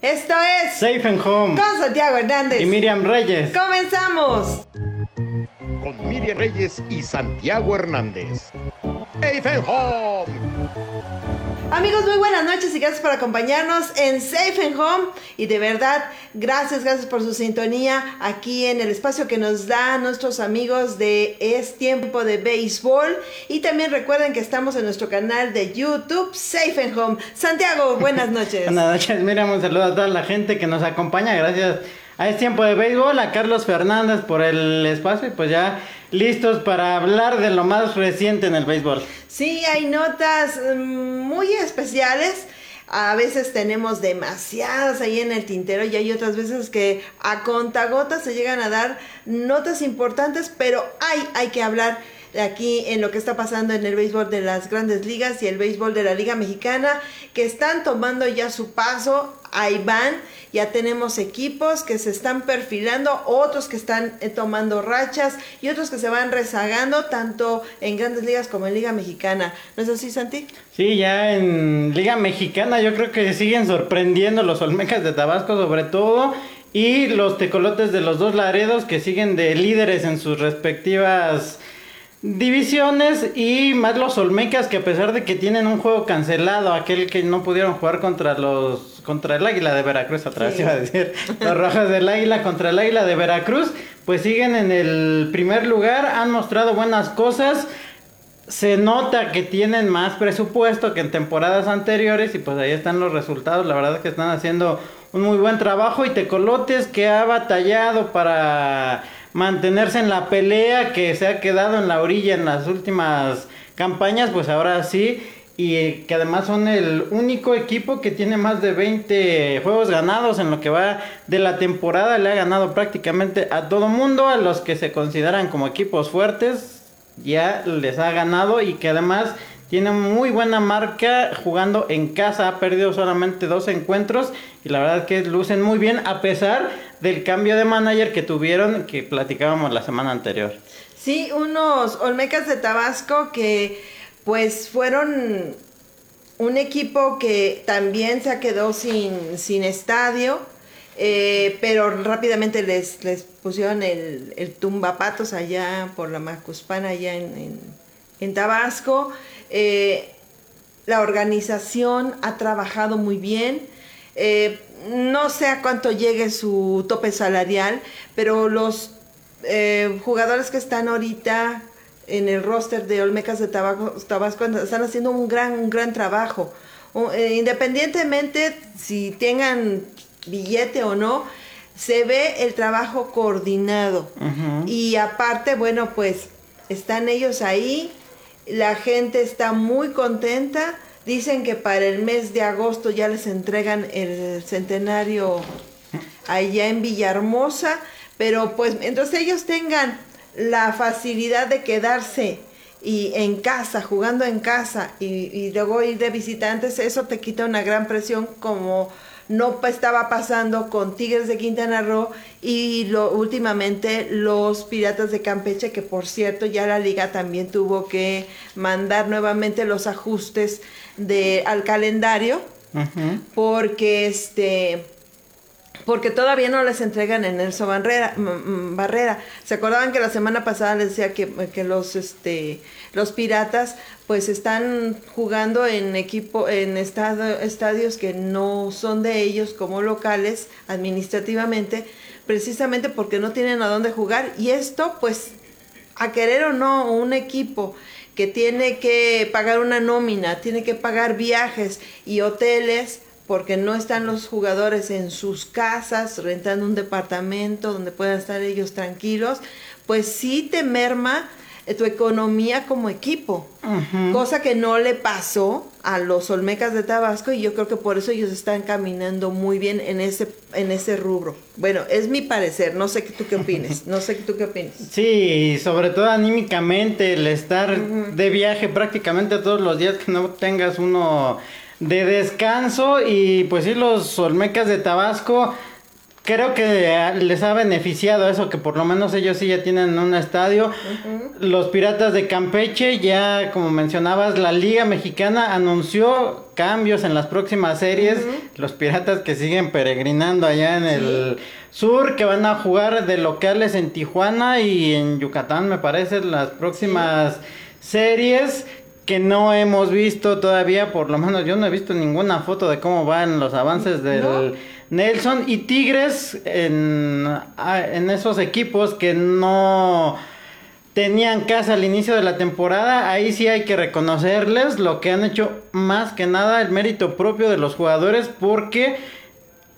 Esto es Safe and Home con Santiago Hernández. y Miriam Reyes. Comenzamos. con Miriam Reyes y Santiago Hernández. Safe and Home. Amigos, muy buenas noches y gracias por acompañarnos en Safe and Home. Y de verdad, gracias, gracias por su sintonía aquí en el espacio que nos da nuestros amigos de Es Tiempo de Béisbol. Y también recuerden que estamos en nuestro canal de YouTube, Safe and Home. Santiago, buenas noches. Buenas noches, Miriam. Un saludo a toda la gente que nos acompaña. Gracias a Es Tiempo de Béisbol, a Carlos Fernández por el espacio y pues ya listos para hablar de lo más reciente en el béisbol. Sí, hay notas mm, muy especiales. A veces tenemos demasiadas ahí en el tintero y hay otras veces que a contagotas se llegan a dar notas importantes, pero hay, hay que hablar aquí en lo que está pasando en el béisbol de las grandes ligas y el béisbol de la Liga Mexicana, que están tomando ya su paso. Ahí van, ya tenemos equipos que se están perfilando, otros que están eh, tomando rachas y otros que se van rezagando, tanto en grandes ligas como en Liga Mexicana. ¿No es así, Santi? Sí, ya en Liga Mexicana yo creo que siguen sorprendiendo los Olmecas de Tabasco sobre todo y los tecolotes de los dos Laredos que siguen de líderes en sus respectivas divisiones y más los Olmecas que a pesar de que tienen un juego cancelado, aquel que no pudieron jugar contra los contra el Águila de Veracruz, atrás Sí. iba a decir, los Rojas del Águila contra el Águila de Veracruz, pues siguen en el primer lugar, han mostrado buenas cosas. Se nota que tienen más presupuesto que en temporadas anteriores y pues ahí están los resultados. La verdad es que están haciendo un muy buen trabajo y Tecolotes que ha batallado para mantenerse en la pelea, que se ha quedado en la orilla en las últimas campañas, pues ahora sí. Y que además son el único equipo que tiene más de 20 juegos ganados en lo que va de la temporada. Le ha ganado prácticamente a todo mundo, a los que se consideran como equipos fuertes, ya les ha ganado y que además tiene muy buena marca jugando en casa. Ha perdido solamente dos encuentros y la verdad que lucen muy bien a pesar del cambio de manager que tuvieron que platicábamos la semana anterior. Sí, unos Olmecas de Tabasco que pues fueron un equipo que también se quedó sin, sin estadio, eh, pero rápidamente les, les pusieron el, el tumbapatos allá por la Macuspana, allá en, en- Tabasco. Eh, la organización ha trabajado muy bien. Eh, no sé a cuánto llegue su tope salarial, pero los eh, jugadores que están ahorita en el roster de Olmecas de Tabasco, Tabasco están haciendo un gran, un gran trabajo. O- eh, independientemente si tengan billete o no, se ve el trabajo coordinado. Y aparte, bueno, pues están ellos ahí, la gente está muy contenta. Dicen que para el mes de agosto ya les entregan el centenario allá en Villahermosa, pero pues entonces ellos tengan la facilidad de quedarse y en casa, jugando en casa y, y luego ir de visitantes, eso te quita una gran presión como no estaba pasando con Tigres de Quintana Roo y lo, últimamente los Piratas de Campeche, que por cierto ya la liga también tuvo que mandar nuevamente los ajustes de, al calendario porque este porque todavía no les entregan en Nelson Barrera, Barrera. Se acordaban que la semana pasada les decía que, que los este los piratas pues están jugando en equipo en estado- estadios que no son de ellos como locales administrativamente precisamente porque no tienen a dónde jugar y esto pues a querer o no un equipo que tiene que pagar una nómina, tiene que pagar viajes y hoteles porque no están los jugadores en sus casas rentando un departamento donde puedan estar ellos tranquilos, pues sí te merma tu economía como equipo, cosa que no le pasó a los Olmecas de Tabasco y yo creo que por eso ellos están caminando muy bien en ese en ese rubro. Bueno, es mi parecer, no sé qué tú qué opines, no sé tú qué opines. Sí, sobre todo anímicamente, el estar de viaje prácticamente todos los días, que no tengas uno de descanso. Y pues sí, los Olmecas de Tabasco creo que les ha beneficiado eso, que por lo menos ellos sí ya tienen un estadio. Los Piratas de Campeche, ya como mencionabas, la Liga Mexicana anunció cambios en las próximas series. Los Piratas que siguen peregrinando allá en el sur, que van a jugar de locales en Tijuana y en Yucatán, me parece, las próximas series que no hemos visto todavía, por lo menos yo no he visto ninguna foto de cómo van los avances del... Nelson y Tigres en, en esos equipos que no tenían casa al inicio de la temporada, ahí sí hay que reconocerles lo que han hecho más que nada el mérito propio de los jugadores porque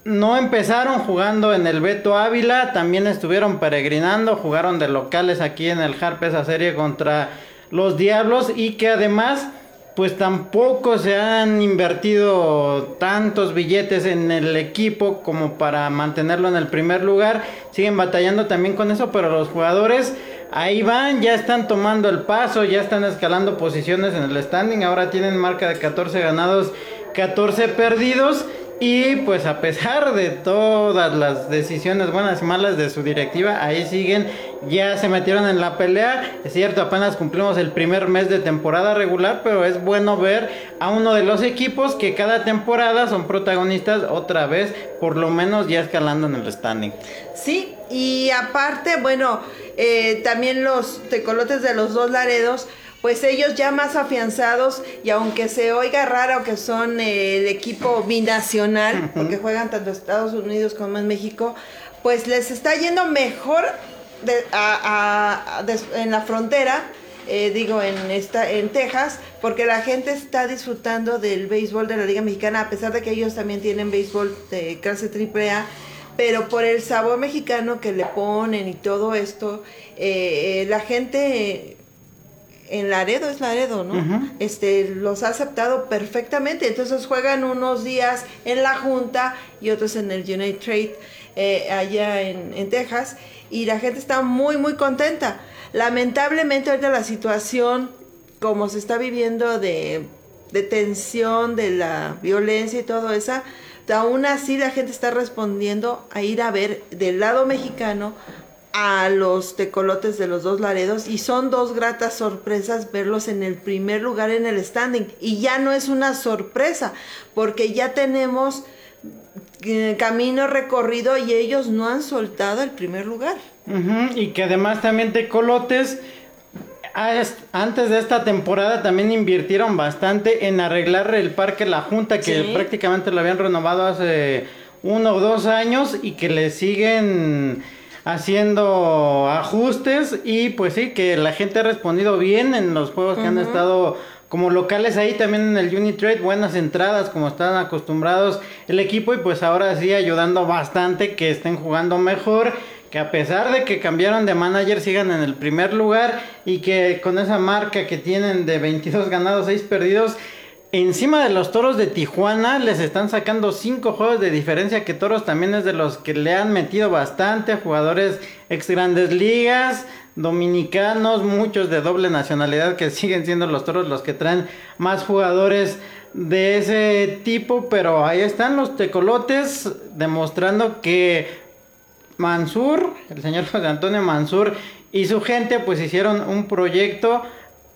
no empezaron jugando en el Beto Ávila, también estuvieron peregrinando, jugaron de locales aquí en el Harp esa serie contra los Diablos y que además pues tampoco se han invertido tantos billetes en el equipo como para mantenerlo en el primer lugar. Siguen batallando también con eso, pero los jugadores ahí van, ya están tomando el paso, ya están escalando posiciones en el standing. Ahora tienen marca de 14 ganados, 14 perdidos. Y pues a pesar de todas las decisiones buenas y malas de su directiva, ahí siguen, ya se metieron en la pelea. Es cierto, apenas cumplimos el primer mes de temporada regular, pero es bueno ver a uno de los equipos que cada temporada son protagonistas otra vez, por lo menos ya escalando en el standing. Sí, y aparte, bueno, eh, también los tecolotes de los dos Laredos pues ellos ya más afianzados y aunque se oiga raro que son el equipo binacional, porque juegan tanto Estados Unidos como en México, pues les está yendo mejor en la frontera, eh, digo en esta en Texas, porque la gente está disfrutando del béisbol de la Liga Mexicana, a pesar de que ellos también tienen béisbol de clase AAA pero por el sabor mexicano que le ponen y todo esto, eh, eh, la gente en Laredo es Laredo, ¿no? Este los ha aceptado perfectamente. Entonces juegan unos días en la Junta y otros en el United Trade eh, allá en, Texas y la gente está muy muy contenta. Lamentablemente ahorita la situación como se está viviendo de, de tensión, de la violencia y todo eso, aún así la gente está respondiendo a ir a ver del lado mexicano a los tecolotes de los dos Laredos y son dos gratas sorpresas verlos en el primer lugar en el standing y ya no es una sorpresa porque ya tenemos camino recorrido y ellos no han soltado el primer lugar. Y que además también tecolotes antes de esta temporada también invirtieron bastante en arreglar el parque La Junta que prácticamente lo habían renovado hace uno o dos años y que le siguen haciendo ajustes y pues sí, que la gente ha respondido bien en los juegos que han estado como locales ahí también en el Unitrade, buenas entradas como están acostumbrados el equipo y pues ahora sí ayudando bastante que estén jugando mejor, que a pesar de que cambiaron de manager sigan en el primer lugar y que con esa marca que tienen de 22 ganados, 6 perdidos, Encima de los toros de Tijuana les están sacando cinco juegos de diferencia que toros también es de los que le han metido bastante jugadores ex grandes ligas, dominicanos, muchos de doble nacionalidad que siguen siendo los toros los que traen más jugadores de ese tipo, pero ahí están los tecolotes demostrando que Mansur, el señor José Antonio Mansur y su gente pues hicieron un proyecto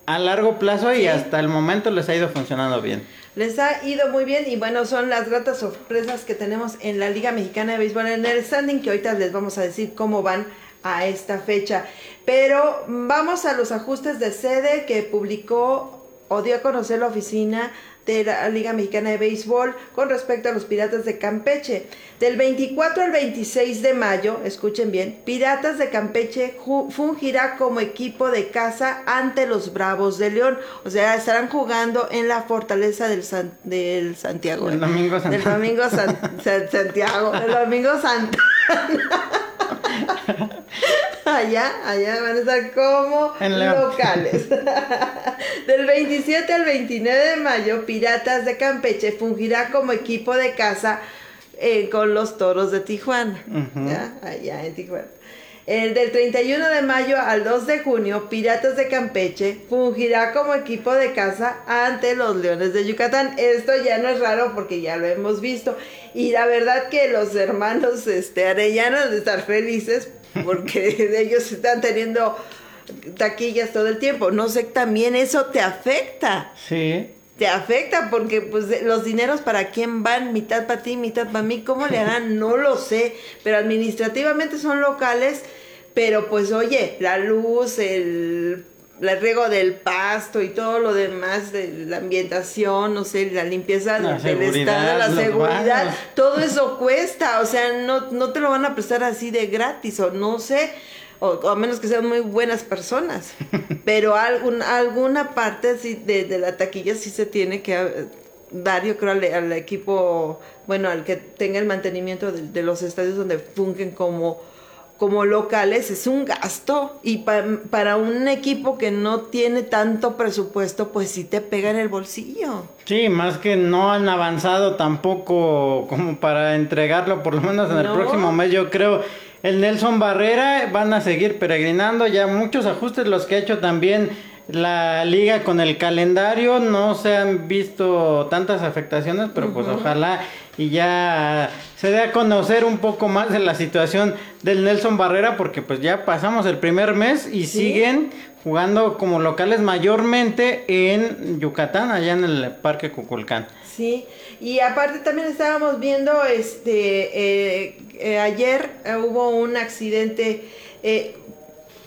a largo plazo y hasta el momento les ha ido funcionando bien. Les ha ido muy bien y bueno, son las gratas sorpresas que tenemos en la Liga Mexicana de Béisbol en el standing que ahorita les vamos a decir cómo van a esta fecha. Pero vamos a los ajustes de sede que publicó o dio a conocer la oficina de la Liga Mexicana de Béisbol con respecto a los Piratas de Campeche. Del 24 al 26 de mayo, escuchen bien, Piratas de Campeche fungirá como equipo de casa ante los Bravos de León. O sea, estarán jugando en la fortaleza del, del Santiago. El domingo Santiago. El domingo Santiago. El domingo Santa. allá, allá van a estar como locales. Del 27 al 29 de mayo, Piratas de Campeche fungirá como equipo de casa eh, con los toros de Tijuana. Allá en Tijuana. El del 31 de mayo al 2 de junio, Piratas de Campeche fungirá como equipo de casa ante los Leones de Yucatán. Esto ya no es raro porque ya lo hemos visto. Y la verdad que los hermanos este, Arellano de estar felices porque ellos están teniendo taquillas todo el tiempo. No sé, también eso te afecta. Sí. Te afecta porque pues los dineros para quién van, mitad para ti, mitad para mí, ¿cómo le harán? No lo sé, pero administrativamente son locales, pero pues oye, la luz, el, el riego del pasto y todo lo demás de la ambientación, no sé, la limpieza La del estado, la seguridad, todo eso cuesta, o sea, no, no te lo van a prestar así de gratis, o no sé, o, o a menos que sean muy buenas personas, pero algún, alguna parte sí de, de la taquilla sí se tiene que eh, dar, yo creo, al, al equipo, bueno, al que tenga el mantenimiento de, de los estadios donde fungen como como locales es un gasto. Y pa- para un equipo que no tiene tanto presupuesto pues sí te pega en el bolsillo. Sí, más que no han avanzado tampoco como para entregarlo, por lo menos en el próximo mes, yo creo. El Nelson Barrera van a seguir peregrinando, ya muchos ajustes los que ha hecho también la liga con el calendario, no se han visto tantas afectaciones, pero pues ojalá y ya se dé a conocer un poco más de la situación del Nelson Barrera, porque pues ya pasamos el primer mes y Sí. siguen jugando como locales mayormente en Yucatán, allá en el Parque Cuculcán. Sí, y aparte también estábamos viendo, este, eh, eh, ayer eh, hubo un accidente, eh,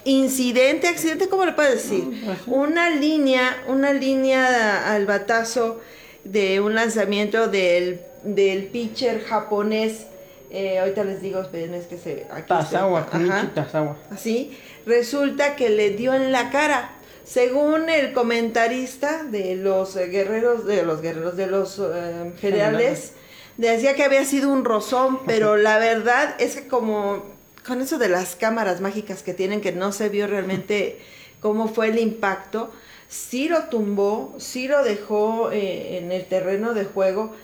incidente, accidente, ¿cómo le puedes decir? Una línea, una línea al batazo de un lanzamiento del, del pitcher japonés, eh, ahorita les digo, esperen, es que se... aquí. Tazawa, Tazawa. Así, resulta que le dio en la cara. Según el comentarista de los eh, guerreros, de los guerreros, de los eh, generales, decía que había sido un rozón, pero la verdad es que como con eso de las cámaras mágicas que tienen, que no se vio realmente cómo fue el impacto, sí lo tumbó, sí lo dejó eh, en el terreno de juego,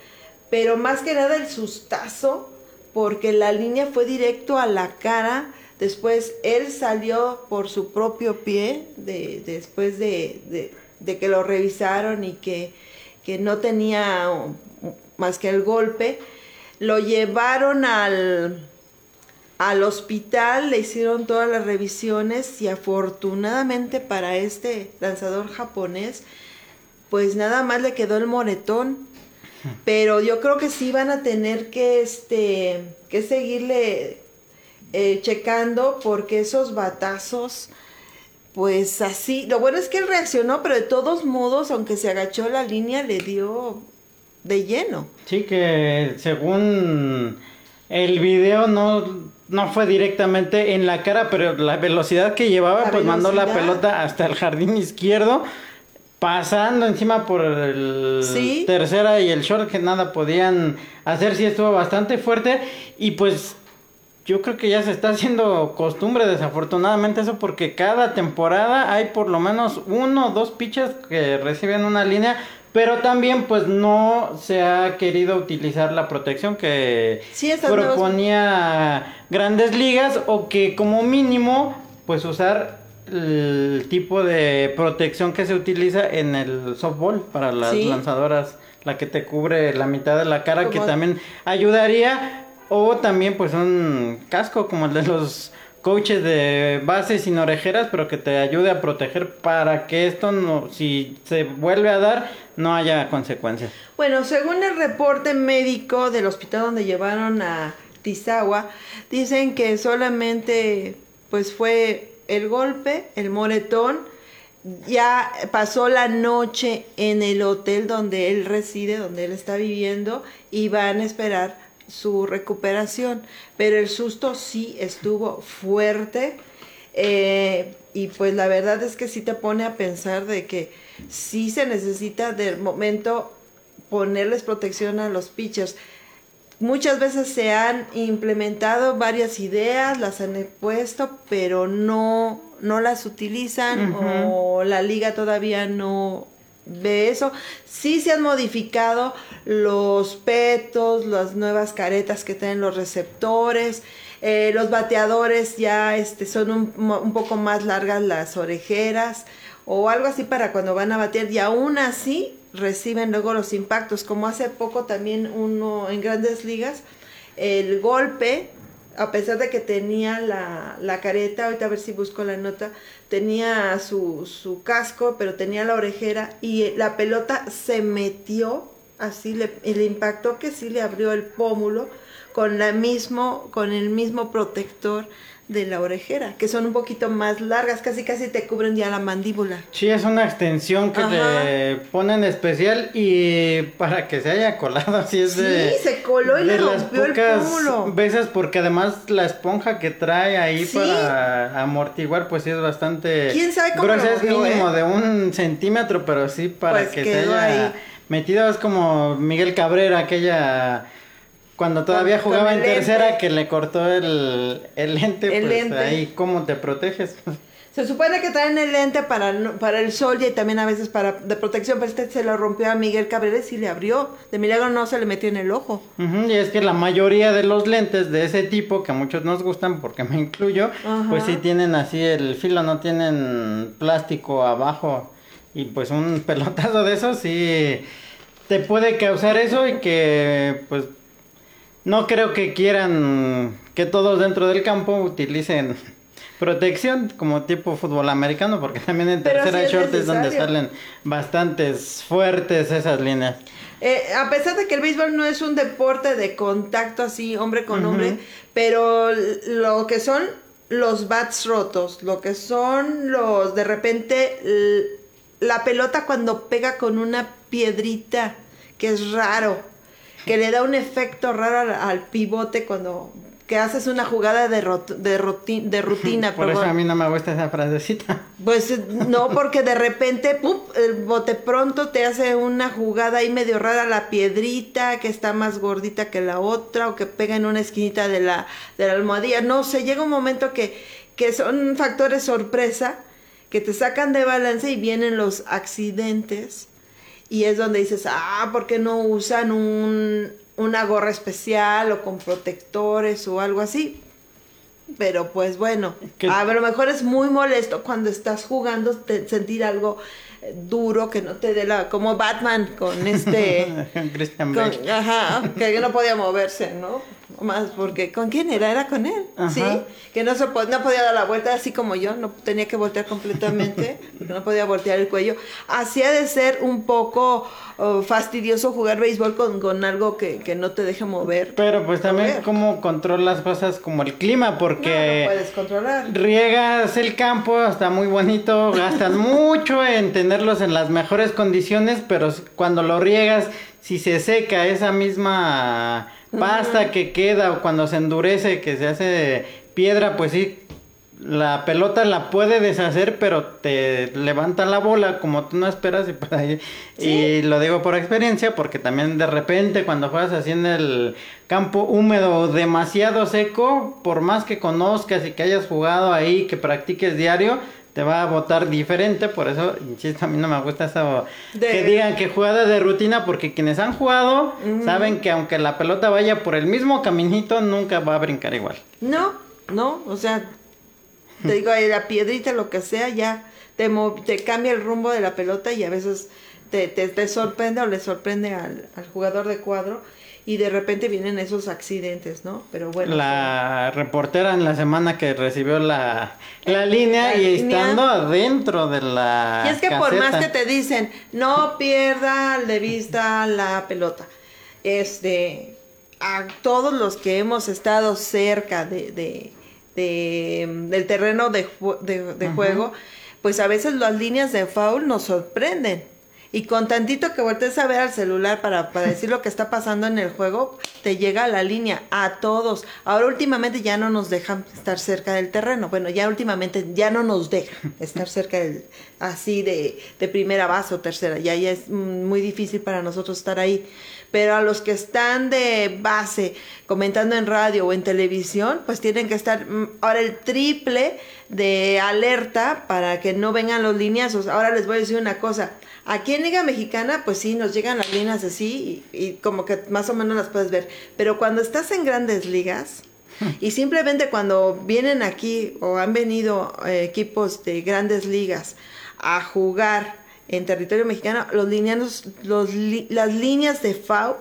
pero más que nada el sustazo, porque la línea fue directo a la cara. Después él salió por su propio pie, de, después de, de- que lo revisaron y que, que no tenía más que el golpe. Lo llevaron al, al hospital, le hicieron todas las revisiones y afortunadamente para este lanzador japonés, pues nada más le quedó el moretón. Pero yo creo que sí van a tener que, este, que seguirle eh, checando porque esos batazos, pues así, lo bueno es que él reaccionó, pero de todos modos, aunque se agachó la línea, le dio de lleno. Sí, que según el video no, no fue directamente en la cara, pero la velocidad que llevaba, La pues mandó la pelota hasta el jardín izquierdo, pasando encima por el Sí. tercera y el short, que nada podían hacer, sí estuvo bastante fuerte, y pues yo creo que ya se está haciendo costumbre, desafortunadamente, eso porque cada temporada hay por lo menos uno o dos pitchers que reciben una línea, pero también pues no se ha querido utilizar la protección que Sí, proponía Grandes Ligas o que como mínimo pues usar el tipo de protección que se utiliza en el softball para las Sí. lanzadoras, la que te cubre la mitad de la cara, que también ayudaría o también pues un casco como el de los coaches de base sin orejeras, pero que te ayude a proteger para que esto no, si se vuelve a dar, no haya consecuencias. Bueno, según el reporte médico del hospital donde llevaron a Tizagua, dicen que solamente pues fue el golpe, el moretón, ya pasó la noche en el hotel donde él reside, donde él está viviendo, y van a esperar su recuperación. Pero el susto sí estuvo fuerte. eh, y pues la verdad es que sí te pone a pensar de que sí se necesita del momento ponerles protección a los pitchers. Muchas veces se han implementado varias ideas, las han puesto, pero no, no las utilizan o la liga todavía no, ve eso. Sí se han modificado los petos, las nuevas caretas que tienen los receptores. Eh, los bateadores ya este, son un, un, poco más largas las orejeras o algo así para cuando van a batear y aún así reciben luego los impactos, como hace poco también uno en grandes ligas, el golpe, a pesar de que tenía la, la careta, ahorita a ver si busco la nota, tenía su, su casco, pero tenía la orejera y la pelota se metió, así le, le impactó que sí le abrió el pómulo con, la mismo, con el mismo protector de la orejera, que son un poquito más largas, casi casi te cubren ya la mandíbula. Sí, es una extensión que te ponen especial y para que se haya colado así es de... Sí, se coló y le rompió el pómulo. veces porque además la esponja que trae ahí para amortiguar pues sí es bastante... ¿Quién sabe cómo es mínimo eh? de un centímetro, pero sí para pues que se haya metido es como Miguel Cabrera, aquella cuando todavía jugaba en tercera que le cortó el, el lente, el pues ahí cómo te proteges. Se supone que traen el lente para, para el sol y también a veces para de protección, pero este se lo rompió a Miguel Cabrera y le abrió. De milagro no se le metió en el ojo. y es que la mayoría de los lentes de ese tipo, que a muchos nos gustan porque me incluyo, pues sí tienen así el filo, no tienen plástico abajo. Y pues un pelotazo de eso sí te puede causar eso y que pues no creo que quieran que todos dentro del campo utilicen protección como tipo fútbol americano, porque también en tercera sí short es donde salen bastantes fuertes esas líneas. Eh, a pesar de que el béisbol no es un deporte de contacto así, hombre con hombre, pero lo que son los bats rotos, lo que son los, de repente, la pelota cuando pega con una piedrita, que es raro, que le da un efecto raro al, pivote cuando que haces una jugada de, de, de rutina. Por eso a mí no me gusta esa frasecita. Pues no, porque de repente, ¡pum! el bote pronto te hace una jugada ahí medio rara, la piedrita que está más gordita que la otra o que pega en una esquinita de la, de la almohadilla. No sé, llega un momento que, que son factores sorpresa que te sacan de balance y vienen los accidentes y es donde dices, ah, ¿por qué no usan un, una gorra especial o con protectores o algo así? Pero pues bueno, a lo mejor es muy molesto cuando estás jugando sentir algo eh, duro que no te dé la como Batman con este Christian ajá que no podía moverse no más porque con quién era era con él sí que no se no podía dar la vuelta así como yo no tenía que voltear completamente no podía voltear el cuello. Hacía de ser un poco oh, fastidioso jugar béisbol con, con algo que, que, no te deje mover. Pero pues también cómo controlas cosas como el clima porque no, puedes controlar. riegas el campo está muy bonito gastan mucho en tenerlos en las mejores condiciones pero cuando lo riegas si se seca esa misma pasta que queda o cuando se endurece, que se hace piedra, pues sí, la pelota la puede deshacer, pero te levanta la bola como tú no esperas y por ahí. Y lo digo por experiencia, porque también de repente cuando juegas así en el campo húmedo demasiado seco, por más que conozcas y que hayas jugado ahí, que practiques diario, te va a votar diferente, por eso, insisto, a mí no me gusta eso que digan que jugada de rutina, porque quienes han jugado saben que aunque la pelota vaya por el mismo caminito, nunca va a brincar igual. No, no, o sea, te digo, la piedrita, lo que sea, ya te, te cambia el rumbo de la pelota y a veces te, te, sorprende o le sorprende al, al jugador de cuadro y de repente vienen esos accidentes, ¿no? Pero bueno. La reportera en la semana que recibió la, la línea y estando adentro de la... Y es que por más que te dicen, no pierda de vista la pelota, este, a todos los que hemos estado cerca de, de, de del terreno de, de, juego, pues a veces las líneas de foul nos sorprenden y con tantito que voltees a ver al celular para, para decir lo que está pasando en el juego, te llega la línea a todos. Ahora últimamente ya no nos dejan estar cerca del terreno. Bueno, ya últimamente ya no nos dejan estar cerca del, así de, de primera base o tercera. Ya, ya es muy difícil para nosotros estar ahí. Pero a los que están de base comentando en radio o en televisión, pues tienen que estar mm, ahora el triple de alerta para que no vengan los lineazos. Ahora les voy a decir una cosa, aquí en Liga Mexicana, pues sí, nos llegan las líneas así y, y como que más o menos las puedes ver, pero cuando estás en grandes ligas, y simplemente cuando vienen aquí o han venido eh, equipos de grandes ligas a jugar en territorio mexicano, los lineanos, los li- las líneas de foul,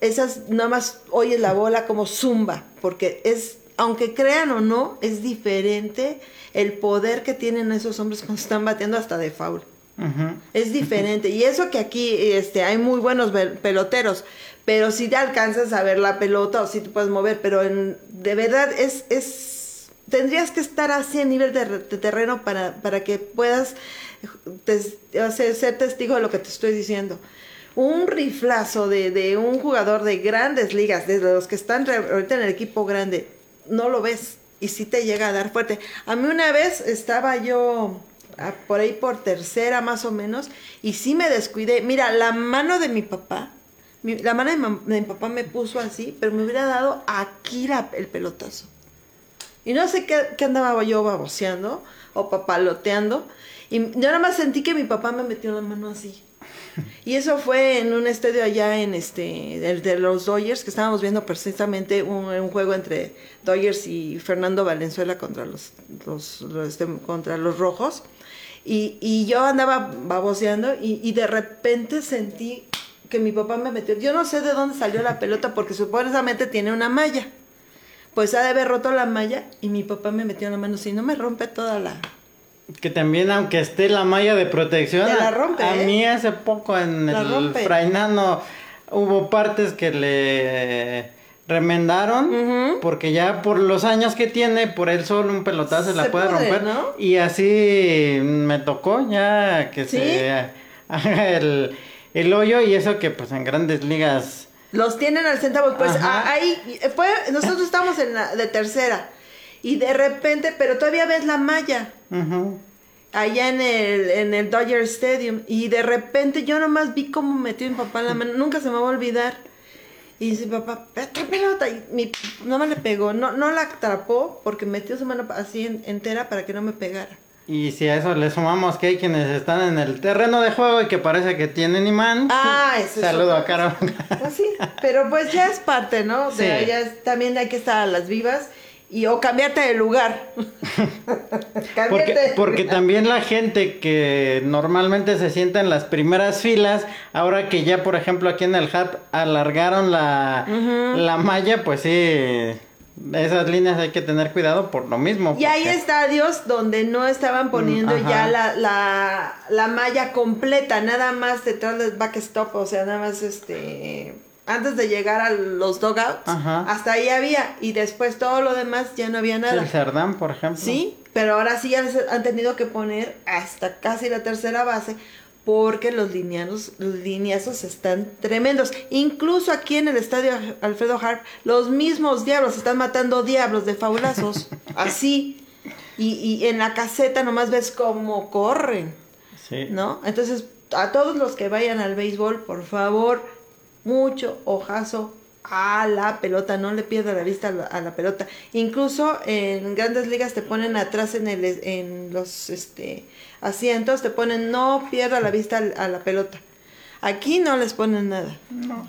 esas nada más oyes la bola como zumba, porque es, aunque crean o no, es diferente el poder que tienen esos hombres cuando están bateando hasta de foul. Es diferente. Y eso que aquí este, hay muy buenos peloteros. Pero si te alcanzas a ver la pelota o si te puedes mover. Pero en- de verdad es, es... Tendrías que estar así a nivel de, de terreno para, para que puedas tes- ser testigo de lo que te estoy diciendo. Un riflazo de, de un jugador de grandes ligas, de los que están ahorita en el equipo grande, no lo ves y sí te llega a dar fuerte. A mí una vez estaba yo ah, por ahí por tercera más o menos y sí me descuidé. Mira, la mano de mi papá, mi- la mano de, mam- de mi papá me puso así, pero me hubiera dado aquí la- el pelotazo. Y no sé qué, qué andaba yo baboseando o papaloteando. Y yo nada más sentí que mi papá me metió la mano así. Y eso fue en un estadio allá en este, el de los Dodgers, que estábamos viendo precisamente un, juego entre Dodgers y Fernando Valenzuela contra los, este, contra los rojos. Y, y yo andaba baboseando y, y de repente sentí que mi papá me metió. Yo no sé de dónde salió la pelota porque supuestamente tiene una malla. Pues ha de haber roto la malla y mi papá me metió la mano. Si no me rompe toda la. Que también, aunque esté la malla de protección, la a- rompe, a, ¿eh? mí hace poco en La el rompe. Frainano hubo partes que le remendaron porque ya por los años que tiene, por él solo un pelotazo Se la puede romper. ¿no? Y así me tocó ya que ¿Sí? se haga el, el hoyo y eso que pues en grandes ligas... Los tienen al centavo. Pues a- ahí fue. Nosotros estábamos en la de tercera. Y de repente, pero todavía ves la malla. allá en el, en el Dodger Stadium y de repente yo nomás vi cómo metió mi papá la mano, nunca se me va a olvidar. Y dice papá, ¡qué pelota! Y mi, nomás le pegó, no, no la atrapó porque metió su mano así en- entera para que no me pegara. Y si a eso le sumamos que hay quienes están en el terreno de juego y que parece que tienen imán. Ah, eso es Saludo a Caro. Así, pero pues ya es parte, ¿no? Sí. Ya es- también hay que estar a las vivas y o cambiarte de lugar. Porque, porque también la gente que normalmente se sienta en las primeras filas, ahora que ya, por ejemplo, aquí en el HAP alargaron la, la malla, pues sí, esas líneas hay que tener cuidado por lo mismo. Y hay estadios donde no estaban poniendo Mm, ya la, la, la malla completa, nada más detrás del backstop, o sea, nada más este antes de llegar a los dugouts, Ajá. hasta ahí había, y después todo lo demás ya no había nada. El Cerdán, por ejemplo. Sí, pero ahora sí ya han tenido que poner hasta casi la tercera base porque los lineanos, los lineazos están tremendos. Incluso aquí en el estadio Alfredo Harp, los mismos diablos están matando diablos de faulazos. así. Y, y en la caseta nomás ves cómo corren, Sí. ¿no? Entonces, a todos los que vayan al béisbol, por favor, mucho ojazo a la pelota, no le pierda la vista a la, a la pelota. Incluso en grandes ligas te ponen atrás en el en los este asientos, te ponen no pierda la vista al- a la pelota. Aquí no les ponen nada.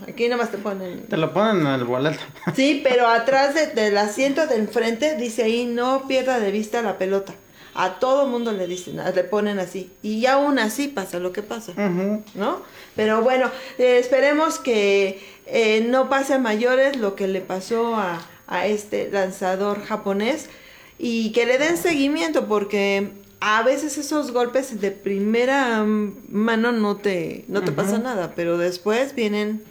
Aquí nomás te ponen. Te lo ponen en el boleto. Sí, pero atrás de- del asiento de enfrente dice ahí no pierda de vista la pelota. A todo mundo le dicen, le ponen así. Y aún así pasa lo que pasa. ¿no? Pero bueno, eh, esperemos que eh, no pase a mayores lo que le pasó a, a este lanzador japonés y que le den seguimiento porque a veces esos golpes de primera mano no te, no te pasa nada, pero después vienen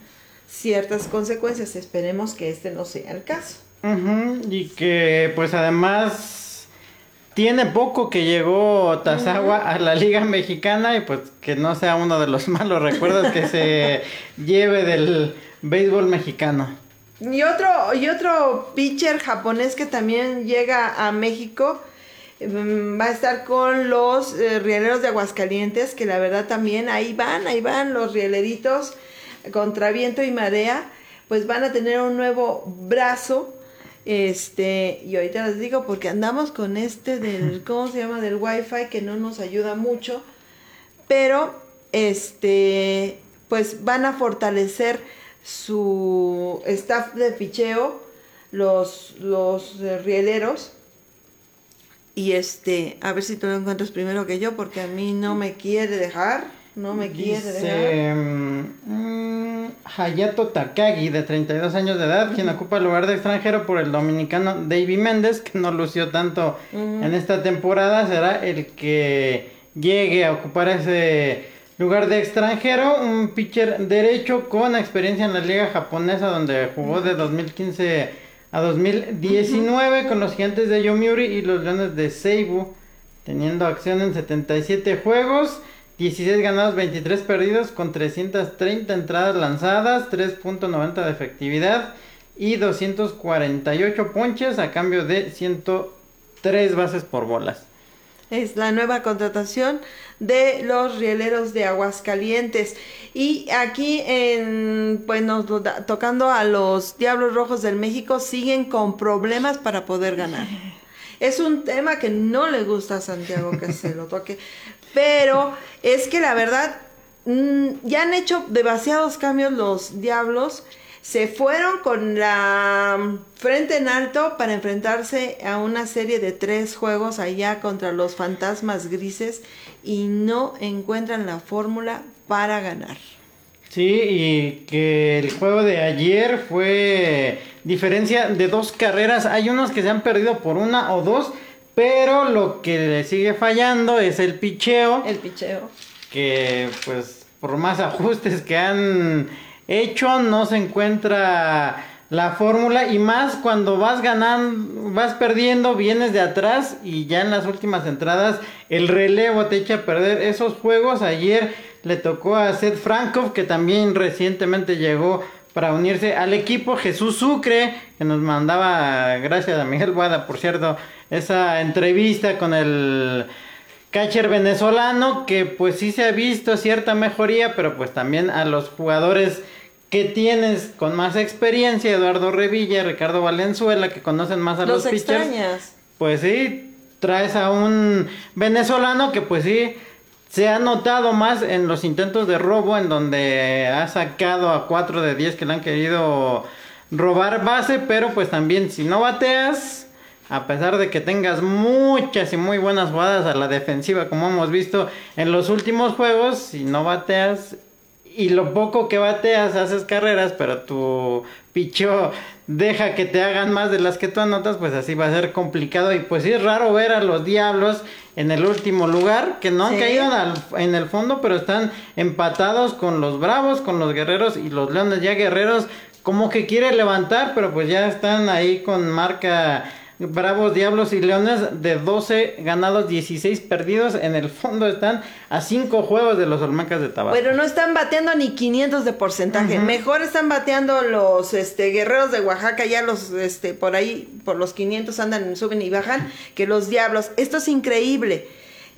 ciertas consecuencias. Esperemos que este no sea el caso. Y que pues además tiene poco que llegó Tazawa a la Liga Mexicana y pues que no sea uno de los malos recuerdos que se lleve del béisbol mexicano. Y otro, y otro pitcher japonés que también llega a México mm, va a estar con los eh, rieleros de Aguascalientes, que la verdad también ahí van, ahí van los rieleritos. contra viento y marea, pues van a tener un nuevo brazo. Este, y ahorita les digo porque andamos con este del, ¿cómo se llama? Del wifi que no nos ayuda mucho. Pero, este, pues van a fortalecer su staff de ficheo, los, los eh, rieleros. Y este, a ver si tú lo encuentras primero que yo, porque a mí no me quiere dejar. No me quiere. Dice mm, Hayato Takagi, de 32 años de edad, quien ocupa el lugar de extranjero por el dominicano Davy Méndez, que no lució tanto en esta temporada, será el que llegue a ocupar ese lugar de extranjero. Un pitcher derecho con experiencia en la liga japonesa, donde jugó de 2015 a 2019 con los gigantes de Yomiuri y los leones de Seibu, teniendo acción en 77 juegos. 16 ganados, 23 perdidos con 330 entradas lanzadas, 3.90 de efectividad y 248 ponches a cambio de 103 bases por bolas. Es la nueva contratación de los rieleros de Aguascalientes. Y aquí en, pues nos tocando a los Diablos Rojos del México siguen con problemas para poder ganar. Es un tema que no le gusta a Santiago que se lo toque, pero es que la verdad, mm, ya han hecho demasiados cambios los diablos. Se fueron con la frente en alto para enfrentarse a una serie de tres juegos allá contra los fantasmas grises y no encuentran la fórmula para ganar. Sí, y que el juego de ayer fue diferencia de dos carreras. Hay unos que se han perdido por una o dos, pero lo que le sigue fallando es el picheo. El picheo. Que pues por más ajustes que han hecho no se encuentra la fórmula y más cuando vas ganando, vas perdiendo, vienes de atrás y ya en las últimas entradas el relevo te echa a perder esos juegos. Ayer le tocó a Seth Frankov que también recientemente llegó para unirse al equipo Jesús Sucre, que nos mandaba, gracias a Miguel Guada, por cierto, esa entrevista con el catcher venezolano, que pues sí se ha visto cierta mejoría, pero pues también a los jugadores que tienes con más experiencia, Eduardo Revilla, Ricardo Valenzuela, que conocen más a los, los pitchers. Pues sí, traes a un venezolano que pues sí se ha notado más en los intentos de robo, en donde ha sacado a 4 de 10 que le han querido robar base, pero pues también si no bateas, a pesar de que tengas muchas y muy buenas jugadas a la defensiva, como hemos visto en los últimos juegos, si no bateas y lo poco que bateas haces carreras, pero tu picho deja que te hagan más de las que tú anotas, pues así va a ser complicado. Y pues sí es raro ver a los diablos en el último lugar, que no han caído en el fondo, pero están empatados con los bravos, con los guerreros y los leones. Ya guerreros como que quiere levantar, pero pues ya están ahí con marca Bravos, Diablos y Leones de 12 ganados, 16 perdidos. En el fondo están a 5 juegos de los Olmecas de Tabasco. Pero no están bateando ni 500 de porcentaje. Mejor están bateando los este, guerreros de Oaxaca, ya los, este, por ahí, por los 500 andan, suben y bajan, que los Diablos. Esto es increíble.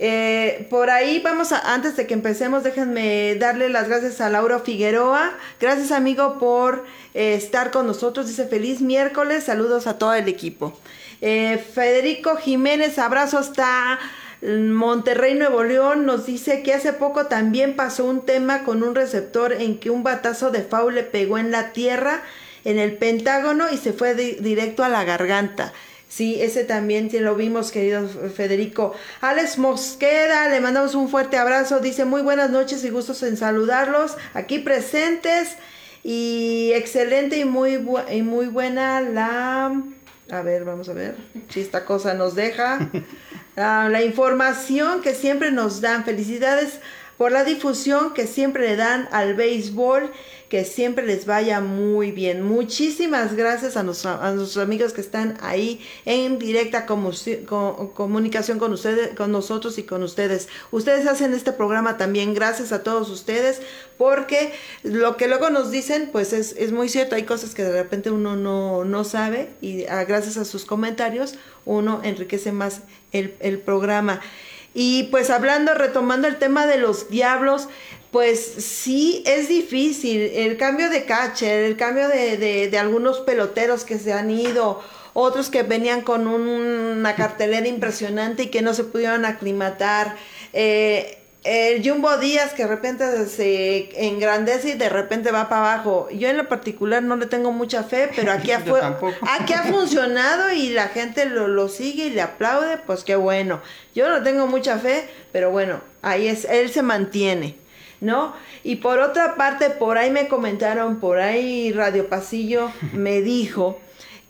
Eh, por ahí vamos a, antes de que empecemos, déjenme darle las gracias a Laura Figueroa. Gracias amigo por eh, estar con nosotros. Dice feliz miércoles, saludos a todo el equipo. Eh, Federico Jiménez, abrazo hasta Monterrey, Nuevo León, nos dice que hace poco también pasó un tema con un receptor en que un batazo de foul le pegó en la tierra, en el pentágono y se fue directo a la garganta. Sí, ese también lo vimos, querido Federico. Alex Mosqueda, le mandamos un fuerte abrazo. Dice muy buenas noches y gustos en saludarlos aquí presentes. Y excelente y muy, y muy buena la a ver, vamos a ver si esta cosa nos deja. Ah, la información que siempre nos dan. Felicidades por la difusión que siempre le dan al béisbol que siempre les vaya muy bien. Muchísimas gracias a, nuestros amigos que están ahí en directa comunicación con ustedes, con nosotros y con ustedes. Ustedes hacen este programa también gracias a todos ustedes porque lo que luego nos dicen pues es, muy cierto. Hay cosas que de repente uno no, sabe y ah, gracias a sus comentarios uno enriquece más el, el programa. Y pues hablando, retomando el tema de los diablos, pues sí es difícil. El cambio de catcher, el cambio de, de, de algunos peloteros que se han ido, otros que venían con una cartelera impresionante y que no se pudieron aclimatar. Eh, el Jumbo Díaz que de repente se engrandece y de repente va para abajo. Yo en lo particular no le tengo mucha fe, pero aquí, ha, aquí ha funcionado y la gente lo, lo, sigue y le aplaude, pues qué bueno. Yo no tengo mucha fe, pero bueno, ahí es, él se mantiene. ¿No? Y por otra parte, por ahí me comentaron, por ahí Radio Pasillo me dijo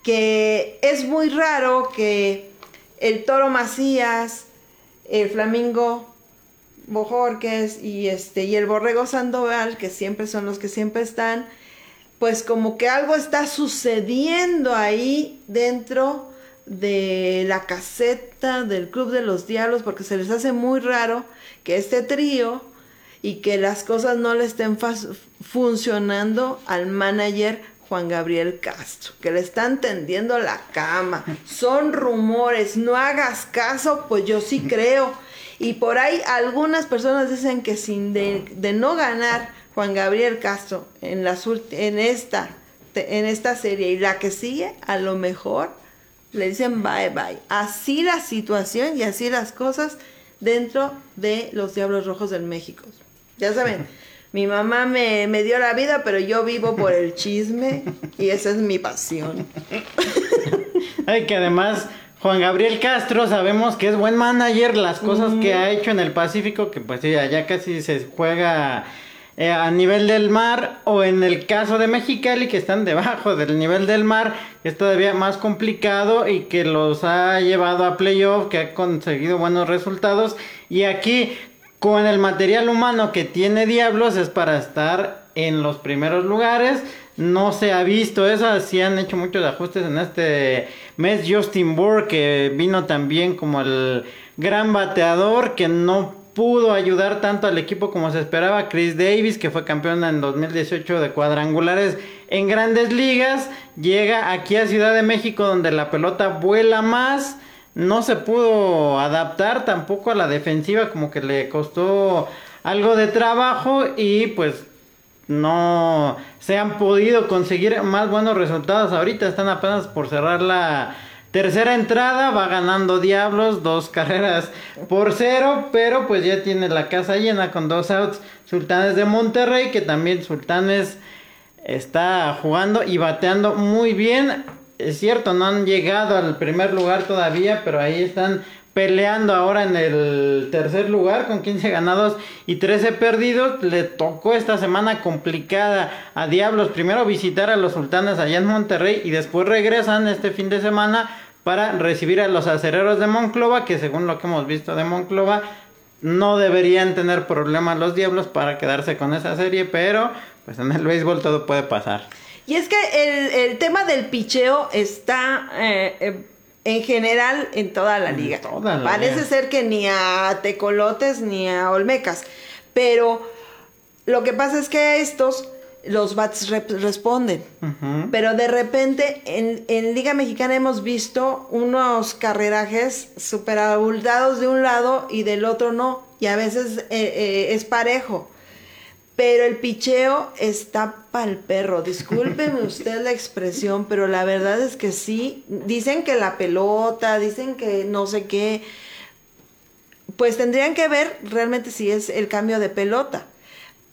que es muy raro que el Toro Macías, el Flamingo Bojorques y este y el Borrego Sandoval, que siempre son los que siempre están, pues como que algo está sucediendo ahí dentro de la caseta del Club de los Diablos, porque se les hace muy raro que este trío y que las cosas no le estén funcionando al manager Juan Gabriel Castro, que le están tendiendo la cama. Son rumores, no hagas caso, pues yo sí creo. Y por ahí algunas personas dicen que sin de, no ganar Juan Gabriel Castro en, la, en, esta, en esta serie y la que sigue, a lo mejor le dicen bye bye. Así la situación y así las cosas dentro de los Diablos Rojos del México. Ya saben. Mi mamá me, dio la vida, pero yo vivo por el chisme y esa es mi pasión. Ay, que además Juan Gabriel Castro sabemos que es buen manager, las cosas que ha hecho en el Pacífico, que pues ya, ya casi se juega eh, a nivel del mar, o en el caso de Mexicali, que están debajo del nivel del mar, es todavía más complicado y que los ha llevado a playoff, que ha conseguido buenos resultados. Y aquí con el material humano que tiene Diablos es para estar en los primeros lugares. No se ha visto eso, sí han hecho muchos ajustes en este mes. Justin Bourne, que vino también como el gran bateador, que no pudo ayudar tanto al equipo como se esperaba. Chris Davis, que fue campeón en 2018 de cuadrangulares en grandes ligas, llega aquí a Ciudad de México donde la pelota vuela más no se pudo adaptar tampoco a la defensiva, como que le costó algo de trabajo y pues no se han podido conseguir más buenos resultados. Ahorita están apenas por cerrar la tercera entrada, va ganando Diablos, dos carreras por cero, pero pues ya tiene la casa llena con dos outs. Sultanes de Monterrey, que también Sultanes está jugando y bateando muy bien es cierto, no han llegado al primer lugar todavía, pero ahí están peleando ahora en el tercer lugar con 15 ganados y 13 perdidos. Le tocó esta semana complicada a Diablos. Primero visitar a los sultanes allá en Monterrey y después regresan este fin de semana para recibir a los acereros de Monclova, que según lo que hemos visto de Monclova, no deberían tener problemas los Diablos para quedarse con esa serie, pero pues en el béisbol todo puede pasar. Y es que el, tema del picheo está eh, eh, en general en toda la liga. Parece ser que ni a tecolotes ni a olmecas. Pero lo que pasa es que a estos los bats responden. Pero de repente en, en, Liga Mexicana hemos visto unos carrerajes super abultados de un lado y del otro no. Y a veces eh, es parejo pero el picheo está pa'l perro. Discúlpeme usted la expresión, pero la verdad es que sí. Dicen que la pelota, dicen que no sé qué. Pues tendrían que ver realmente si es el cambio de pelota.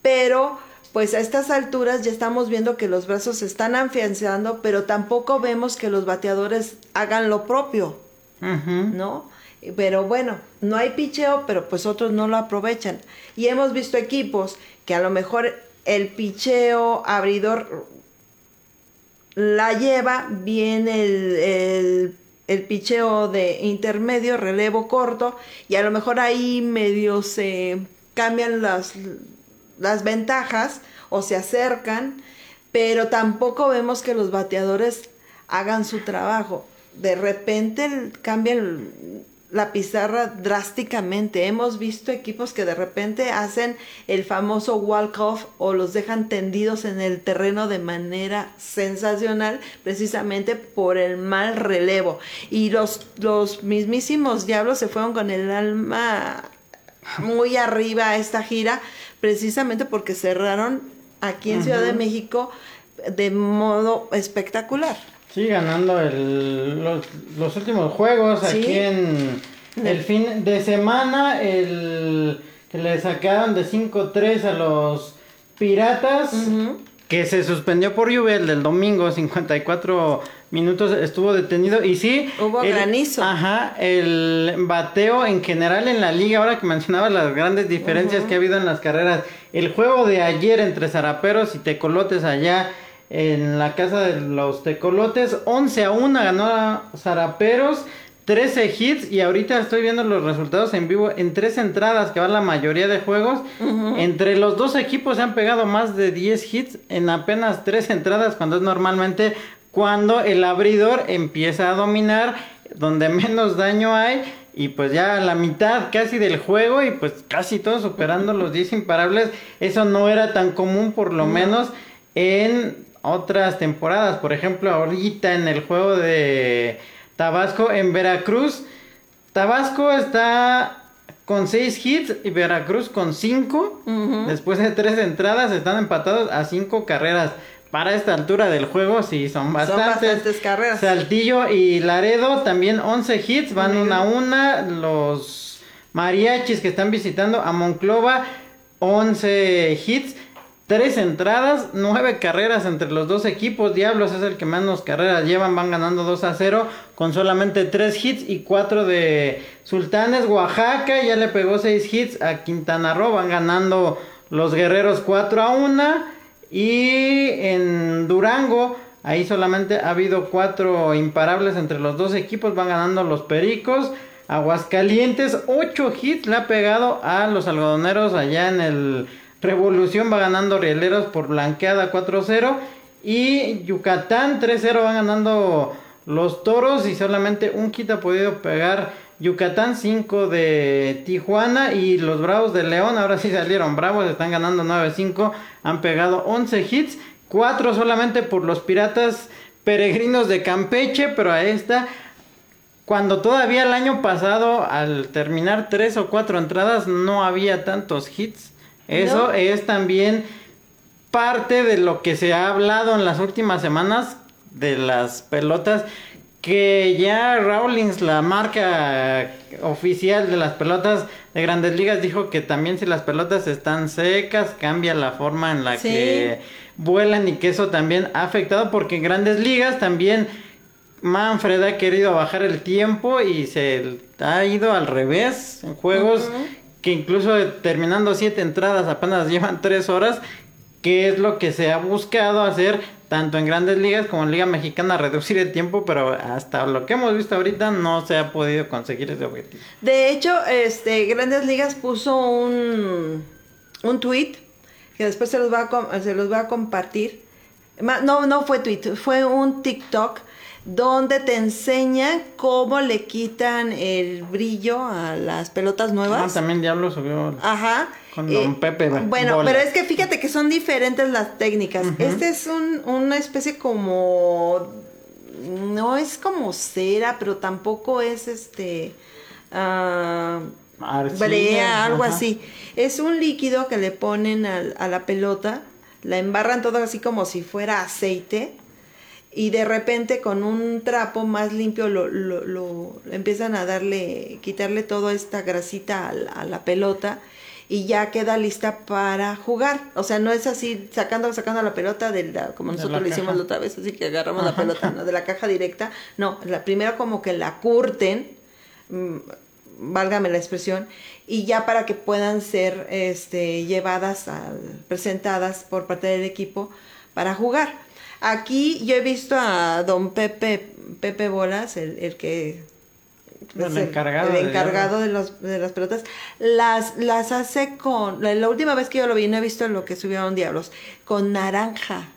Pero, pues a estas alturas ya estamos viendo que los brazos se están afianzando, pero tampoco vemos que los bateadores hagan lo propio. ¿No? Pero bueno, no hay picheo, pero pues otros no lo aprovechan. Y hemos visto equipos que a lo mejor el picheo abridor la lleva bien el, el, picheo de intermedio, relevo corto, y a lo mejor ahí medio se cambian las, las ventajas o se acercan, pero tampoco vemos que los bateadores hagan su trabajo. De repente cambian la pizarra drásticamente. Hemos visto equipos que de repente hacen el famoso walk-off o los dejan tendidos en el terreno de manera sensacional precisamente por el mal relevo. Y los, los mismísimos diablos se fueron con el alma muy arriba esta gira, precisamente porque cerraron aquí en Ciudad de México de modo espectacular. Sí, ganando el, los, los últimos juegos Sí. aquí en el fin de semana, el que le sacaron de 5-3 a los Piratas, que se suspendió por lluvia el del domingo, 54 minutos estuvo detenido y sí. Hubo el- granizo. Ajá, el bateo en general en la liga, ahora que mencionabas las grandes diferencias que ha habido en las carreras, el juego de ayer entre Zaraperos y Tecolotes allá en la casa de los Tecolotes, 11 a 1 ganó a Zaraperos. 13 hits y ahorita estoy viendo los resultados en vivo en tres entradas que van la mayoría de juegos. Entre los dos equipos se han pegado más de 10 hits en apenas tres entradas cuando es normalmente cuando el abridor empieza a dominar donde menos daño hay y pues ya la mitad casi del juego y pues casi todos superando los 10 imparables. Eso no era tan común por lo menos en otras temporadas. Por ejemplo, ahorita en el juego de Tabasco en Veracruz. Tabasco está con 6 hits y Veracruz con 5. Después de 3 entradas están empatados a 5 carreras. Para esta altura del juego sí son bastantes. bastantes carreras. Saltillo y Laredo también 11 hits, van una a una. Los mariachis que están visitando a Monclova 11 hits. Tres entradas, nueve carreras entre los dos equipos. Diablos es el que menos carreras llevan. Van ganando 2 a 0 con solamente tres hits y cuatro de Sultanes. Oaxaca ya le pegó seis hits a Quintana Roo. Van ganando los guerreros 4 a 1. Y en Durango, ahí solamente ha habido cuatro imparables entre los dos equipos. Van ganando los pericos. Aguascalientes, 8 hits le ha pegado a los algodoneros allá en el Revolución. Va ganando Rieleros por blanqueada 4-0. Y Yucatán 3-0 van ganando los toros. Y solamente un hit ha podido pegar Yucatán 5 de Tijuana. Y los Bravos de León ahora sí salieron bravos. Están ganando 9-5. Han pegado 11 hits. 4 solamente por los Piratas Peregrinos de Campeche. Pero a esta cuando todavía el año pasado, al terminar tres o cuatro entradas, no había tantos hits. Eso No. es también parte de lo que se ha hablado en las últimas semanas de las pelotas. Que ya Rawlings, la marca oficial de las pelotas de grandes ligas, dijo que también si las pelotas están secas, cambia la forma en la Sí. que vuelan y que eso también ha afectado porque en grandes ligas también Manfred ha querido bajar el tiempo y se ha ido al revés en juegos que incluso terminando siete entradas apenas llevan tres horas, que es lo que se ha buscado hacer tanto en grandes ligas como en Liga Mexicana, reducir el tiempo, pero hasta lo que hemos visto ahorita no se ha podido conseguir ese objetivo. De hecho, este, Grandes Ligas puso un, un tweet que después se los va a, se los va a compartir. No, no fue tweet, fue un TikTok donde te enseñan cómo le quitan el brillo a las pelotas Ah, nuevas. también Diablo subió. Ajá. Con don Pepe Bueno, Bola. pero es que fíjate que son diferentes las técnicas. Este es un, una especie como. No es como cera, pero tampoco es este. ah, Arcilla, brea, algo ajá. así. Es un líquido que le ponen al- a, la pelota, la embarran todo así como si fuera aceite y de repente con un trapo más limpio lo, lo- lo- empiezan a darle, quitarle toda esta grasita a la, a la pelota y ya queda lista para jugar. O sea, no es así sacando, sacando la pelota de la, como De nosotros lo hicimos la otra vez, así que agarramos la pelota ¿no? de la caja directa. No, la primero como que la curten, mm, válgame la expresión, y ya para que puedan ser este, llevadas, presentadas por parte del equipo para jugar. Aquí yo he visto a don Pepe, Pepe Bolas, el, el que... El encargado el de- encargado de, los, de las pelotas, las, las hace con, la, la última vez que yo lo vi, no he visto lo que subieron Diablos, con naranja,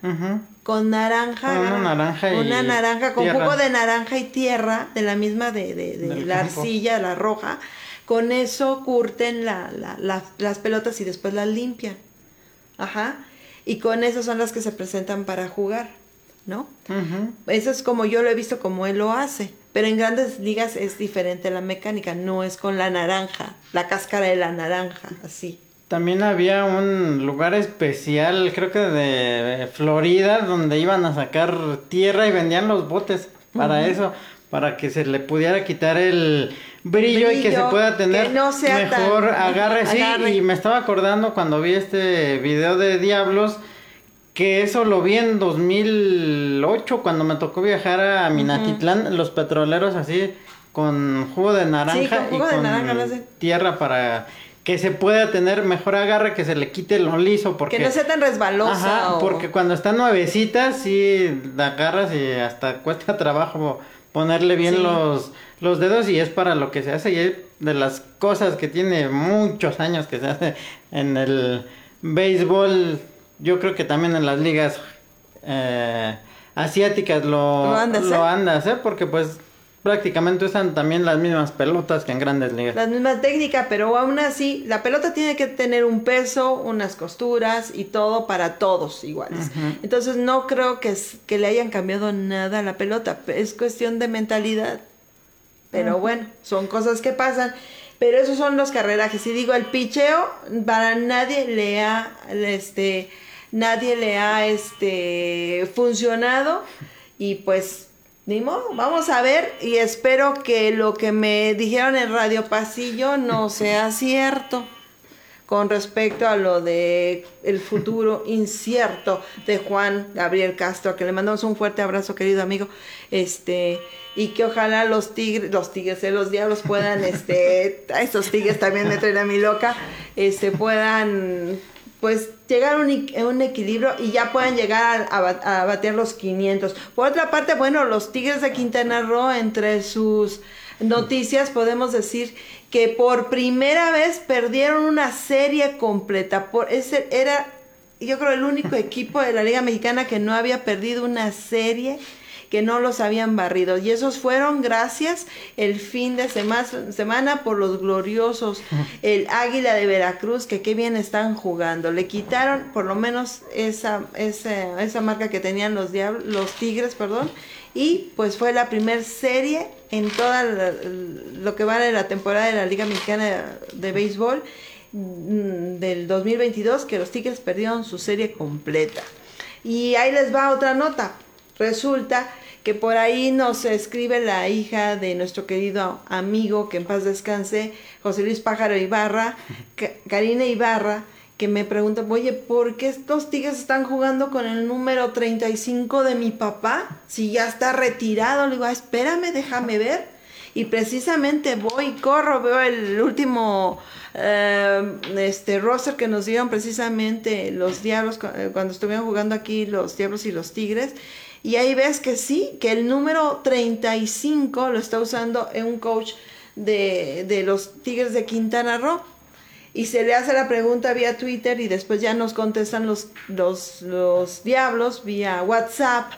con naranja, Con una naranja y una naranja con tierra. jugo de naranja y tierra de la misma de, de- de la campo. arcilla, la roja, con eso curten la- la- las pelotas y después las limpian, ajá, y con eso son las que se presentan para jugar, ¿no? Ujú. Eso es como yo lo he visto como él lo hace. Pero en grandes ligas es diferente la mecánica, no es con la naranja, la cáscara de la naranja, así. También había un lugar especial, creo que de Florida, donde iban a sacar tierra y vendían los botes para eso, para que se le pudiera quitar el brillo, y que se pueda tener mejor agarre. Sí, y me estaba acordando cuando vi este video de Diablos, que eso lo vi en 2008, cuando me tocó viajar a Minatitlán, los petroleros así, con jugo de naranja y con tierra para que se pueda tener mejor agarre, que se le quite lo liso, porque... Que no sea tan resbalosa. porque cuando está nuevecita, sí, la agarras y hasta cuesta trabajo ponerle bien los, los dedos y es para lo que se hace. Y es de las cosas que tiene muchos años que se hace en el béisbol, yo creo que también en las ligas eh, asiáticas lo, lo, andas, lo andas, ¿eh? Porque pues prácticamente usan también las mismas pelotas que en grandes ligas. Las mismas técnicas, pero aún así, la pelota tiene que tener un peso, unas costuras y todo para todos iguales. Entonces no creo que, que le hayan cambiado nada a la pelota, es cuestión de mentalidad. Pero bueno, son cosas que pasan. Pero esos son los carrerajes. Y digo, el picheo, para nadie le ha, este, nadie le ha, este, funcionado. Y pues vamos a ver y espero que lo que me dijeron en Radio Pasillo no sea cierto con respecto a lo de el futuro incierto de Juan Gabriel Castro, que le mandamos un fuerte abrazo, querido amigo, este, y que ojalá los tigres, los tigres, eh, los diablos puedan, este, a estos tigres también me traen a mi loca, este, puedan pues llegar a un, equilibrio y ya puedan llegar a, bater los 500. Por otra parte, bueno, los Tigres de Quintana Roo, entre sus noticias, podemos decir que por primera vez perdieron una serie completa. Por ese era, yo creo, el único equipo de la Liga Mexicana que no había perdido una serie que no los habían barrido. Y esos fueron gracias el fin de semana por los gloriosos, el Águila de Veracruz, que qué bien están jugando. Le quitaron por lo menos esa, esa, esa marca que tenían los, diablos, los Tigres, perdón. Y pues fue la primera serie en toda lo que va de la temporada de la Liga Mexicana de Béisbol mm, del 2022 que los Tigres perdieron su serie completa. Y ahí les va otra nota. Resulta que por ahí nos escribe la hija de nuestro querido amigo, que en paz descanse, José Luis Pájaro Ibarra, Karina Ibarra, que me pregunta, oye, ¿por qué estos tigres están jugando con el número 35 de mi papá? Si ya está retirado, le digo, ah, espérame, déjame ver. Y precisamente voy, corro, veo el último eh, este roster que nos dieron precisamente los diablos eh, cuando estuvieron jugando aquí los diablos y los tigres y ahí ves que sí, que el número 35 lo está usando un coach de, los Tigres de Quintana Roo. Y se le hace la pregunta vía Twitter y después ya nos contestan los, los, los diablos vía WhatsApp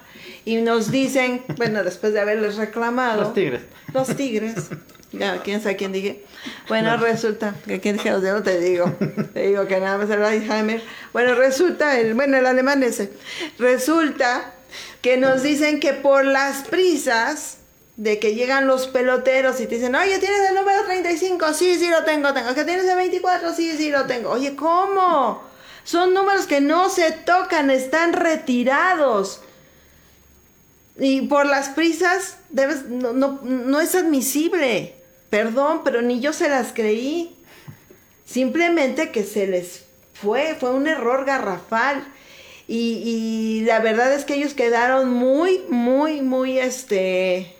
y nos dicen, bueno, después de haberles reclamado. Los tigres. Los tigres. Ya, quién sabe quién dije. Bueno, resulta que quién dije los diablos, te digo. Te digo que nada más el Alzheimer. Bueno, resulta, el, bueno, el alemán ese. Resulta que nos dicen que por las prisas de que llegan los peloteros y te dicen, oye, ¿tienes el número 35? Sí, sí lo tengo, tengo. ¿Que tienes el 24? Sí, sí lo tengo. Oye, ¿cómo? Son números que no se tocan, están retirados. Y por las prisas debes, no, no, no es admisible. Perdón, pero ni yo se las creí. Simplemente que se les fue, fue un error garrafal. Y, la verdad es que ellos quedaron muy, muy, muy, este,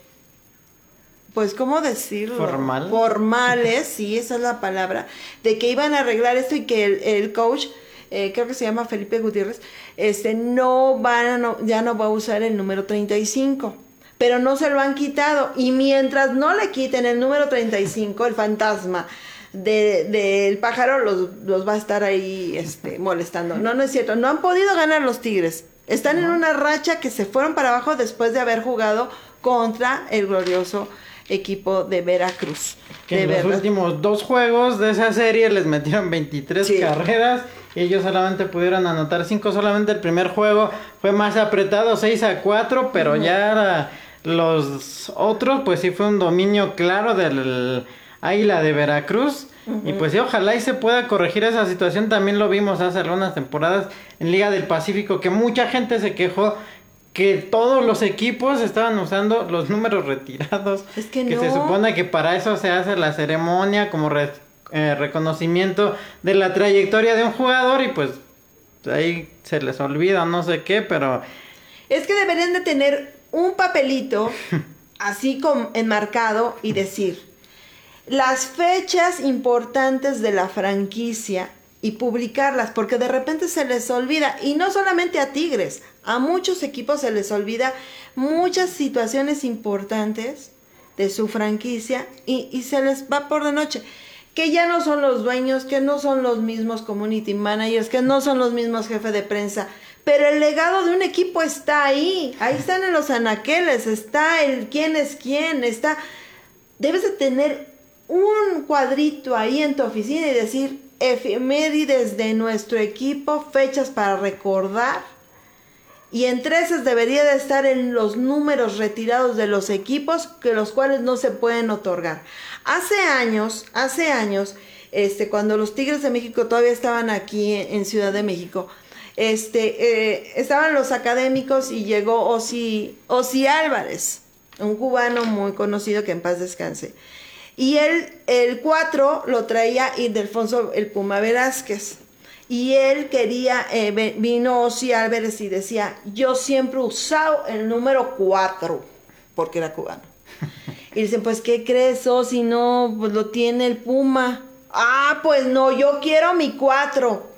pues, ¿cómo decirlo? Formal. Formales, sí, esa es la palabra, de que iban a arreglar esto y que el, coach, eh, creo que se llama Felipe Gutiérrez, este, no van a, ya no va a usar el número 35 pero no se lo han quitado. Y mientras no le quiten el número 35, el fantasma, del de, pájaro los, los, va a estar ahí este, molestando. No, no es cierto. No han podido ganar los Tigres. Están en una racha que se fueron para abajo después de haber jugado contra el glorioso equipo de Veracruz. Que en los últimos dos juegos de esa serie les metieron 23 carreras y ellos solamente pudieron anotar 5. Solamente el primer juego fue más apretado, 6 a 4, pero ya los otros, pues sí fue un dominio claro del Águila de Veracruz. Y pues sí, ojalá y se pueda corregir esa situación. También lo vimos hace algunas temporadas en Liga del Pacífico, que mucha gente se quejó que todos los equipos estaban usando los números retirados. Es que no. se supone que para eso se hace la ceremonia como eh, reconocimiento de la trayectoria de un jugador y pues ahí se les olvida no sé qué, pero... Es que deberían de tener un papelito así como enmarcado y decir las fechas importantes de la franquicia y publicarlas, porque de repente se les olvida, y no solamente a Tigres, a muchos equipos se les olvida muchas situaciones importantes de su franquicia y, y se les va por de noche. Que ya no son los dueños, que no son los mismos community managers, que no son los mismos jefes de prensa, pero el legado de un equipo está ahí, ahí están en los anaqueles, está el quién es quién, está... Debes de tener un cuadrito ahí en tu oficina y decir efemérides de nuestro equipo, fechas para recordar. Y entre esas debería de estar en los números retirados de los equipos, que los cuales no se pueden otorgar. Hace años, hace años, este, cuando los Tigres de México todavía estaban aquí en Ciudad de México, este, eh, estaban los académicos y llegó Osi, Osi Álvarez, un cubano muy conocido que en paz descanse. Y él, el 4 lo traía Ildefonso el Puma Velázquez. Y él quería, eh, vino Osi Álvarez y decía, yo siempre he usado el número 4, porque era cubano. Y dicen, pues, ¿qué crees, Osi? No, pues lo tiene el Puma. Ah, pues no, yo quiero mi 4.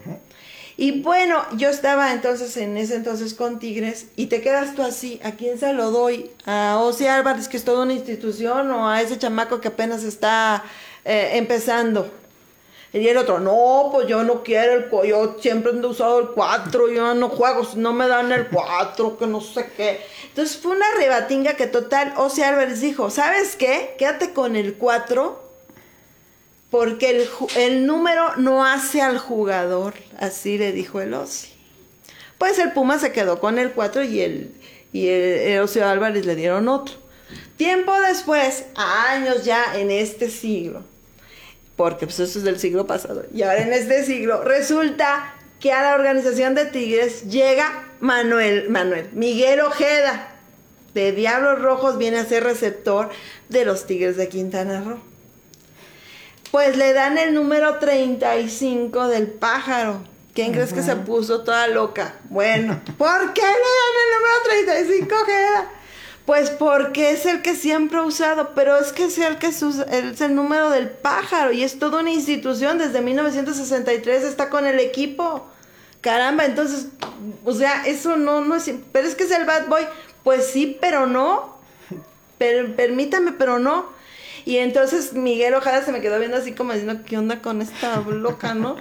Y bueno, yo estaba entonces en ese entonces con Tigres y te quedas tú así, ¿a quién se lo doy? ¿A Osi Álvarez, que es toda una institución, o a ese chamaco que apenas está eh, empezando? Y el otro, no, pues yo no quiero el yo siempre he usado el 4, yo no juego, no me dan el 4, que no sé qué. Entonces fue una rebatinga que total, Osi Álvarez dijo, ¿sabes qué? Quédate con el 4 porque el, número no hace al jugador, así le dijo el Osi. Pues el Puma se quedó con el 4 y el, y el, Álvarez le dieron otro. Tiempo después, años ya en este siglo, porque pues eso es del siglo pasado, y ahora en este siglo, resulta que a la organización de Tigres llega Manuel, Manuel, Miguel Ojeda, de Diablos Rojos, viene a ser receptor de los Tigres de Quintana Roo. Pues le dan el número 35 del pájaro. ¿Quién crees que se puso toda loca? Bueno, ¿por qué le dan el número 35, Jeda? Pues porque es el que siempre ha usado, pero es que es el que es, es el número del pájaro y es toda una institución. Desde 1963 está con el equipo. Caramba, entonces, o sea, eso no, no es. Pero es que es el bad boy. Pues sí, pero no. Pero, permítame, pero no. Y entonces Miguel Ojada se me quedó viendo así como diciendo, ¿qué onda con esta loca, no?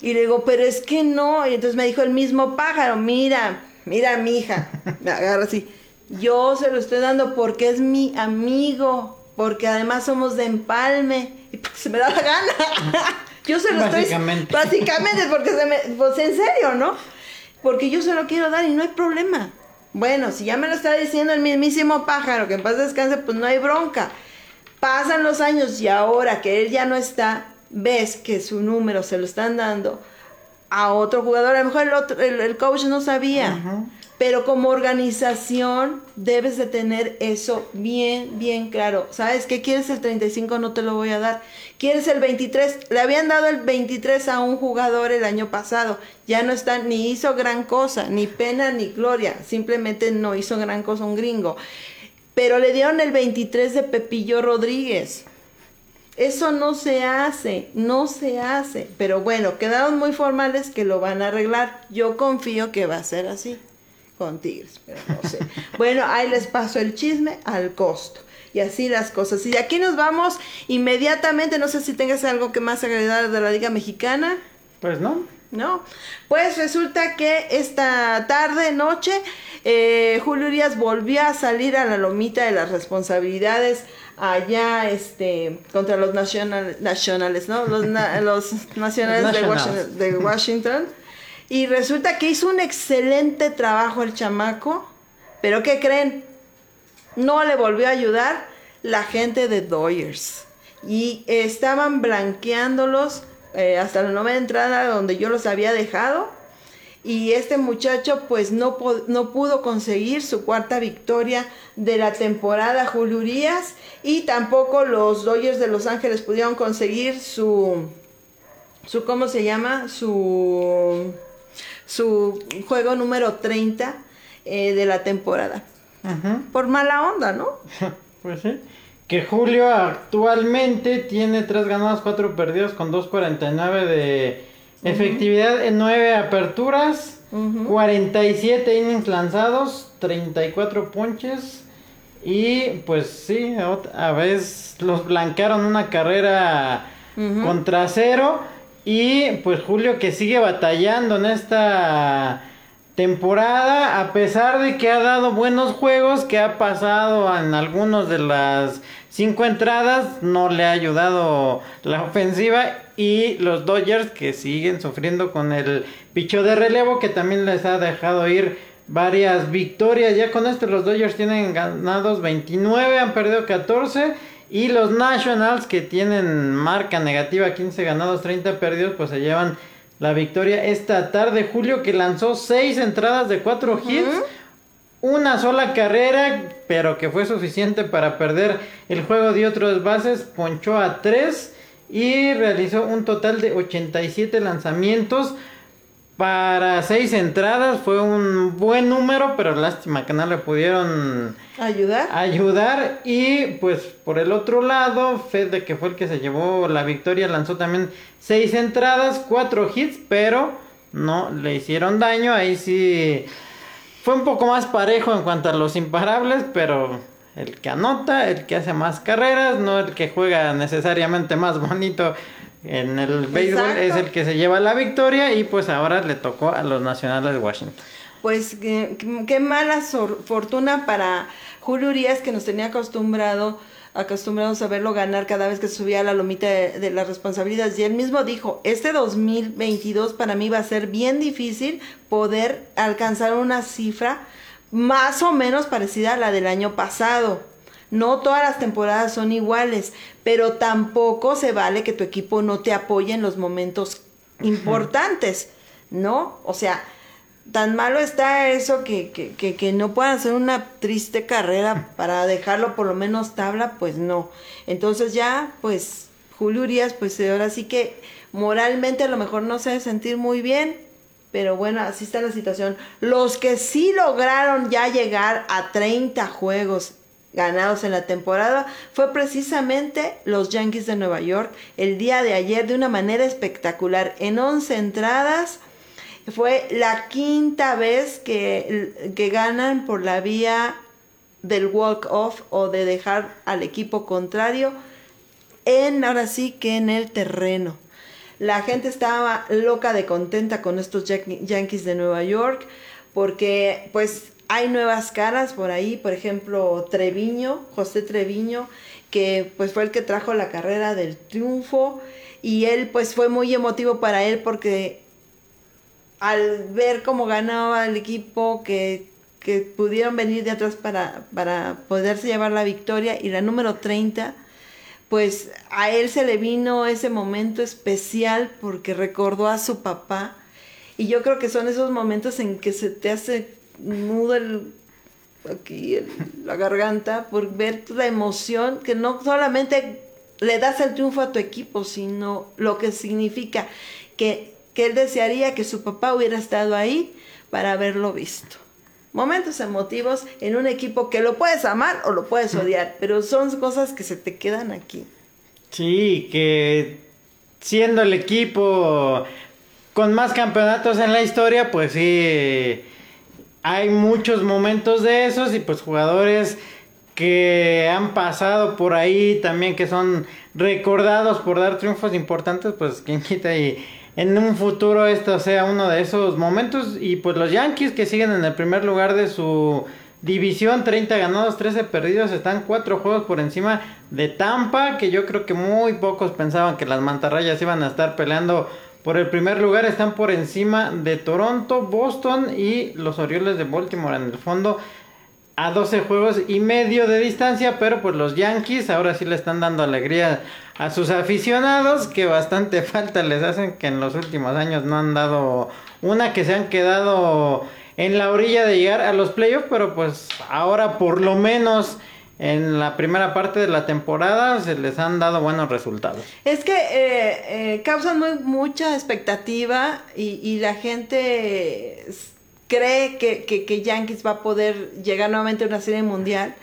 Y le digo, pero es que no. Y entonces me dijo el mismo pájaro, mira, mira, mi hija. Me agarra así. Yo se lo estoy dando porque es mi amigo, porque además somos de empalme y porque se me da la gana. yo se lo básicamente. estoy. Básicamente. porque se me. Pues en serio, ¿no? Porque yo se lo quiero dar y no hay problema. Bueno, si ya me lo está diciendo el mismísimo pájaro, que en paz descanse, pues no hay bronca. Pasan los años y ahora que él ya no está, ves que su número se lo están dando a otro jugador. A lo mejor el, otro, el, coach no sabía. Pero como organización debes de tener eso bien, bien claro. ¿Sabes qué? ¿Quieres el 35? No te lo voy a dar. ¿Quieres el 23? Le habían dado el 23 a un jugador el año pasado. Ya no está, ni hizo gran cosa, ni pena ni gloria. Simplemente no hizo gran cosa un gringo. Pero le dieron el 23 de Pepillo Rodríguez. Eso no se hace, no se hace. Pero bueno, quedaron muy formales que lo van a arreglar. Yo confío que va a ser así con Tigres, pero no sé. bueno, ahí les paso el chisme al costo. Y así las cosas. Y de aquí nos vamos inmediatamente. No sé si tengas algo que más agregar de la Liga Mexicana. Pues no. ¿No? Pues resulta que esta tarde, noche, eh, Julio Urias volvió a salir a la lomita de las responsabilidades allá este contra los nacionales, ¿no? Los, nacionales de Washington, Y resulta que hizo un excelente trabajo el chamaco, pero ¿qué creen? no le volvió a ayudar la gente de Dodgers. Y estaban blanqueándolos eh, hasta la novena entrada donde yo los había dejado. Y este muchacho pues no, no pudo conseguir su cuarta victoria de la temporada Julio Urias. Y tampoco los Dodgers de Los Ángeles pudieron conseguir su, su ¿cómo se llama? Su, su juego número 30 eh, de la temporada. Por mala onda, ¿no? pues sí. Que Julio actualmente tiene 3 ganados, 4 perdidos con 2.49 de efectividad en 9 aperturas, 47 innings lanzados, 34 ponches. Y pues sí, a veces los blanquearon una carrera contra cero. Y pues Julio que sigue batallando en esta temporada, a pesar de que ha dado buenos juegos, que ha pasado en algunos de las cinco entradas, no le ha ayudado la ofensiva y los Dodgers que siguen sufriendo con el picho de relevo que también les ha dejado ir varias victorias. Ya con esto los Dodgers tienen ganados 29, han perdido 14 y los Nationals que tienen marca negativa 15 ganados, 30 perdidos, pues se llevan la victoria esta tarde. Julio que lanzó seis entradas de cuatro hits. Una sola carrera, pero que fue suficiente para perder el juego de otros bases. Ponchó a tres y realizó un total de 87 lanzamientos para seis entradas. Fue un buen número, pero lástima que no le pudieron ayudar. Ayudar. Y pues por el otro lado, Fede, que fue el que se llevó la victoria, lanzó también seis entradas, cuatro hits, pero no le hicieron daño. Ahí sí fue un poco más parejo en cuanto a los imparables, pero el que anota, el que hace más carreras, no el que juega necesariamente más bonito en el béisbol es el que se lleva la victoria y pues ahora le tocó a los nacionales de Washington. Pues qué, mala fortuna para Julio Urias que nos tenía acostumbrado acostumbrados a verlo ganar cada vez que subía a la lomita de, las responsabilidades. Y él mismo dijo, este 2022 para mí va a ser bien difícil poder alcanzar una cifra más o menos parecida a la del año pasado. No todas las temporadas son iguales, pero tampoco se vale que tu equipo no te apoye en los momentos importantes, ¿no? O sea, tan malo está eso que, que, que, no puedan hacer una triste carrera para dejarlo por lo menos tabla, pues no. Entonces ya, pues, Julio Urias, pues ahora sí que moralmente a lo mejor no se debe sentir muy bien, pero bueno, así está la situación. Los que sí lograron ya llegar a 30 juegos ganados en la temporada fue precisamente los Yankees de Nueva York el día de ayer de una manera espectacular en 11 entradas fue la quinta vez que, que ganan por la vía del walk-off o de dejar al equipo contrario en, ahora sí que en el terreno. La gente estaba loca de contenta con estos Yankees de Nueva York porque pues hay nuevas caras por ahí, por ejemplo Treviño, José Treviño, que pues fue el que trajo la carrera del triunfo y él pues fue muy emotivo para él porque al ver cómo ganaba el equipo, que, pudieron venir de atrás para, para poderse llevar la victoria, y la número 30, pues a él se le vino ese momento especial porque recordó a su papá. Y yo creo que son esos momentos en que se te hace nudo el, aquí la garganta por ver la emoción que no solamente le das el triunfo a tu equipo, sino lo que significa que que él desearía que su papá hubiera estado ahí para haberlo visto. Momentos emotivos en un equipo que lo puedes amar o lo puedes odiar, pero son cosas que se te quedan aquí. Sí, que siendo el equipo con más campeonatos en la historia, pues sí, hay muchos momentos de esos y pues jugadores que han pasado por ahí también que son recordados por dar triunfos importantes, pues quien quita y en un futuro esto sea uno de esos momentos. Y pues los Yankees que siguen en el primer lugar de su división, 30 ganados, 13 perdidos, están cuatro juegos por encima de Tampa, que yo creo que muy pocos pensaban que las mantarrayas iban a estar peleando por el primer lugar. Están por encima de Toronto, Boston y los Orioles de Baltimore en el fondo. a 12 juegos y medio de distancia, pero pues los Yankees ahora sí le están dando alegría a sus aficionados, que bastante falta les hacen, que en los últimos años no han dado una, que se han quedado en la orilla de llegar a los playoffs, pero pues ahora por lo menos en la primera parte de la temporada se les han dado buenos resultados. Es que eh, eh, causan muy, mucha expectativa y, y la gente cree que, que, que, Yankees va a poder llegar nuevamente a una serie mundial.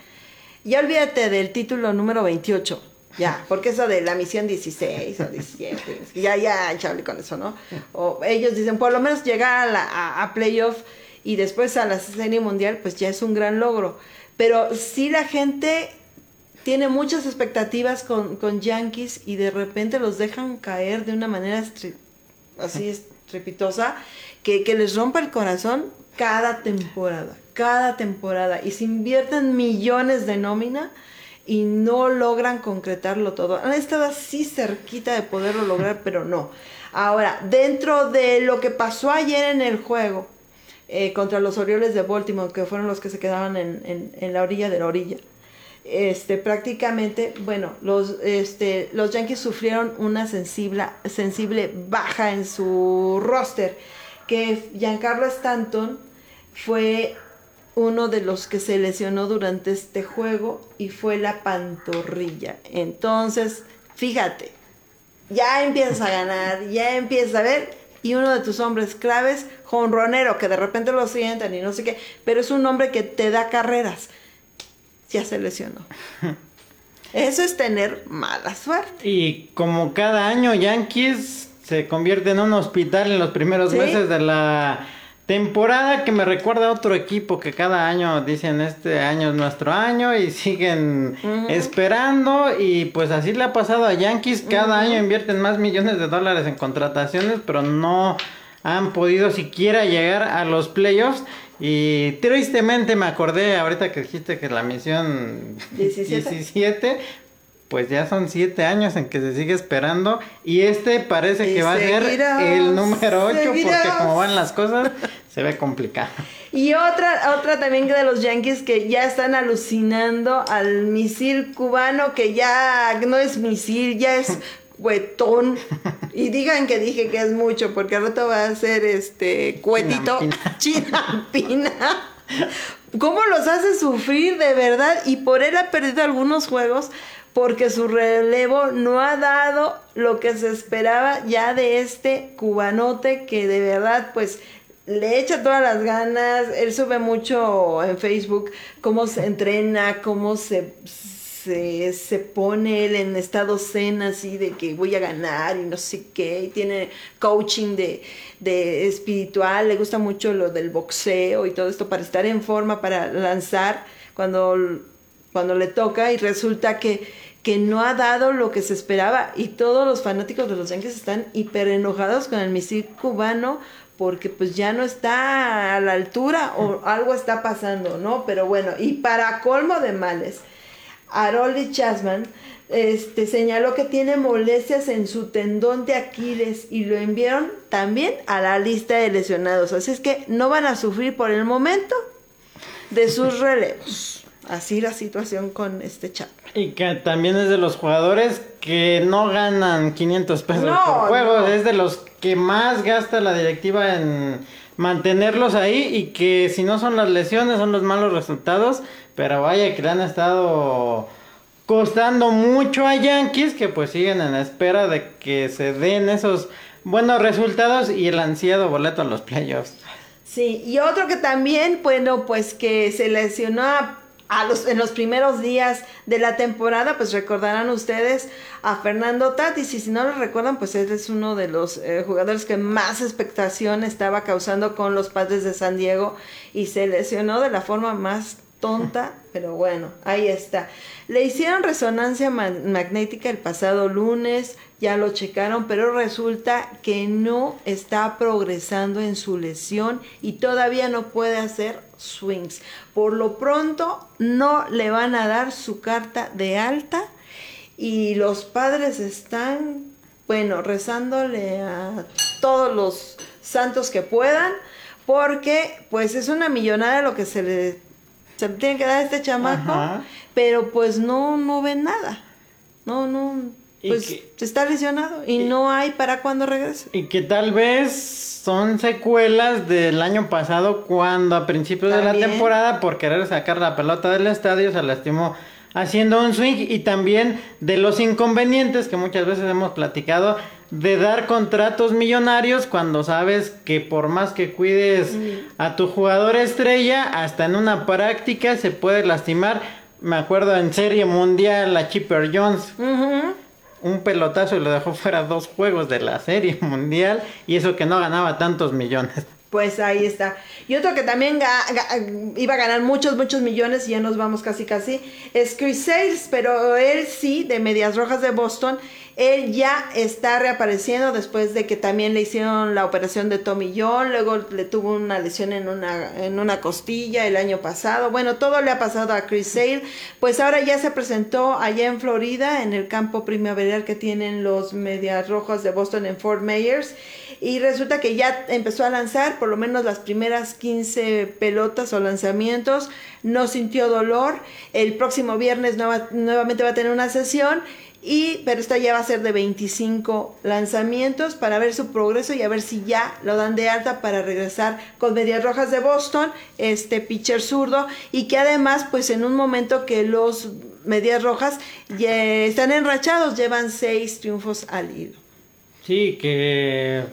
Ya olvídate del título número 28. Ya, porque eso de la misión 16 o 17, ya, ya, chable con eso, ¿no? O ellos dicen, por lo menos llegar a, la, a, a playoff y después a la serie mundial, pues ya es un gran logro. Pero sí la gente tiene muchas expectativas con, con Yankees y de repente los dejan caer de una manera así estrepitosa que, que les rompa el corazón cada temporada, cada temporada. Y se invierten millones de nómina y no logran concretarlo todo. Han estado así cerquita de poderlo lograr, pero no. Ahora, dentro de lo que pasó ayer en el juego eh, contra los Orioles de Baltimore, que fueron los que se quedaban en, en, en la orilla de la orilla, este, prácticamente, bueno, los, este, los Yankees sufrieron una sensible, sensible baja en su roster, que Giancarlo Stanton fue uno de los que se lesionó durante este juego y fue la pantorrilla. Entonces, fíjate, ya empiezas a ganar, ya empiezas a ver, y uno de tus hombres claves, jonronero, que de repente lo sientan y no sé qué, pero es un hombre que te da carreras, ya se lesionó. Eso es tener mala suerte. Y como cada año Yankees se convierte en un hospital en los primeros ¿Sí? meses de la temporada que me recuerda a otro equipo que cada año dicen este año es nuestro año y siguen uh -huh. esperando y pues así le ha pasado a Yankees, cada uh -huh. año invierten más millones de dólares en contrataciones pero no han podido siquiera llegar a los playoffs y tristemente me acordé ahorita que dijiste que la misión 17, 17 pues ya son siete años en que se sigue esperando y este parece y que va a ser el número 8 porque como van las cosas se ve complicado. Y otra, otra también de los Yankees que ya están alucinando al misil cubano que ya no es misil, ya es cuetón. Y digan que dije que es mucho, porque al rato va a ser este cuetito chinampina. ¿Cómo los hace sufrir de verdad? Y por él ha perdido algunos juegos porque su relevo no ha dado lo que se esperaba ya de este cubanote que de verdad pues le echa todas las ganas, él sube mucho en Facebook cómo se entrena, cómo se, se, se pone él en estado zen así de que voy a ganar y no sé qué, y tiene coaching de, de espiritual, le gusta mucho lo del boxeo y todo esto para estar en forma, para lanzar cuando, cuando le toca y resulta que que no ha dado lo que se esperaba y todos los fanáticos de los Yankees están hiper enojados con el misil cubano porque pues ya no está a la altura o algo está pasando, ¿no? Pero bueno, y para colmo de males, Aroli Chasman este, señaló que tiene molestias en su tendón de Aquiles y lo enviaron también a la lista de lesionados. Así es que no van a sufrir por el momento de sus relevos. Así la situación con este chat. Y que también es de los jugadores que no ganan 500 pesos no, por juego. No. Es de los que más gasta la directiva en mantenerlos ahí y que si no son las lesiones son los malos resultados. Pero vaya que le han estado costando mucho a Yankees que pues siguen en espera de que se den esos buenos resultados y el ansiado boleto a los playoffs. Sí, y otro que también, bueno, pues que se lesionó a a los, en los primeros días de la temporada, pues recordarán ustedes a Fernando Tatis, y si no lo recuerdan, pues él es uno de los eh, jugadores que más expectación estaba causando con los padres de San Diego y se lesionó de la forma más tonta, pero bueno, ahí está. Le hicieron resonancia magnética el pasado lunes, ya lo checaron, pero resulta que no está progresando en su lesión y todavía no puede hacer swings. Por lo pronto no le van a dar su carta de alta y los padres están, bueno, rezándole a todos los santos que puedan porque pues es una millonada lo que se le se tiene que dar a este chamaco, Ajá. pero pues no, no ven nada. No, no, Y pues está lesionado y no hay para cuando regrese. Y que tal vez son secuelas del año pasado cuando a principios de la temporada por querer sacar la pelota del estadio se lastimó haciendo un swing y también de los inconvenientes que muchas veces hemos platicado de dar contratos millonarios cuando sabes que por más que cuides a tu jugador estrella hasta en una práctica se puede lastimar. Me acuerdo en serie mundial a Chipper Jones Ujú. Un pelotazo y lo dejó fuera dos juegos de la serie mundial y eso que no ganaba tantos millones. Pues ahí está. Y otro que también iba a ganar muchos, muchos millones, y ya nos vamos casi casi, es Chris Sales, pero él sí, de Medias Rojas de Boston, él ya está reapareciendo después de que también le hicieron la operación de Tommy John, luego le tuvo una lesión en una, en una costilla el año pasado. Bueno, todo le ha pasado a Chris Sale. Pues ahora ya se presentó allá en Florida, en el campo primaveral que tienen los Medias Rojas de Boston en Fort Myers. Y resulta que ya empezó a lanzar por lo menos las primeras 15 pelotas o lanzamientos. No sintió dolor. El próximo viernes nueva- nuevamente va a tener una sesión. Y, pero esta ya va a ser de 25 lanzamientos para ver su progreso y a ver si ya lo dan de alta para regresar con Medias Rojas de Boston, este pitcher zurdo, y que además, pues en un momento que los Medias Rojas están enrachados, llevan seis triunfos al hilo. Sí, que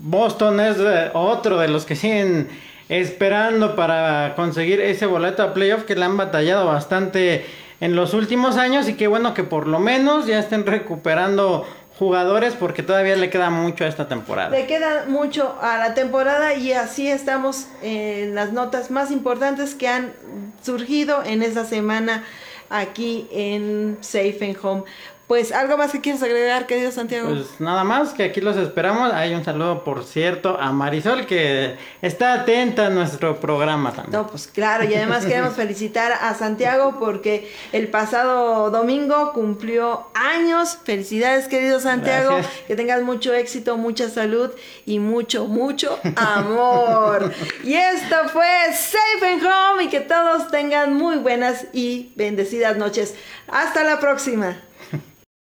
Boston es eh, otro de los que siguen esperando para conseguir ese boleto a playoff que le han batallado bastante en los últimos años y que bueno que por lo menos ya estén recuperando jugadores porque todavía le queda mucho a esta temporada. Le queda mucho a la temporada y así estamos en las notas más importantes que han surgido en esta semana aquí en Safe and Home. Pues algo más que quieres agregar, querido Santiago. Pues nada más, que aquí los esperamos. Hay un saludo, por cierto, a Marisol, que está atenta a nuestro programa también. No, pues claro, y además queremos felicitar a Santiago porque el pasado domingo cumplió años. Felicidades, querido Santiago. Gracias. Que tengas mucho éxito, mucha salud y mucho, mucho amor. y esto fue Safe and Home y que todos tengan muy buenas y bendecidas noches. Hasta la próxima.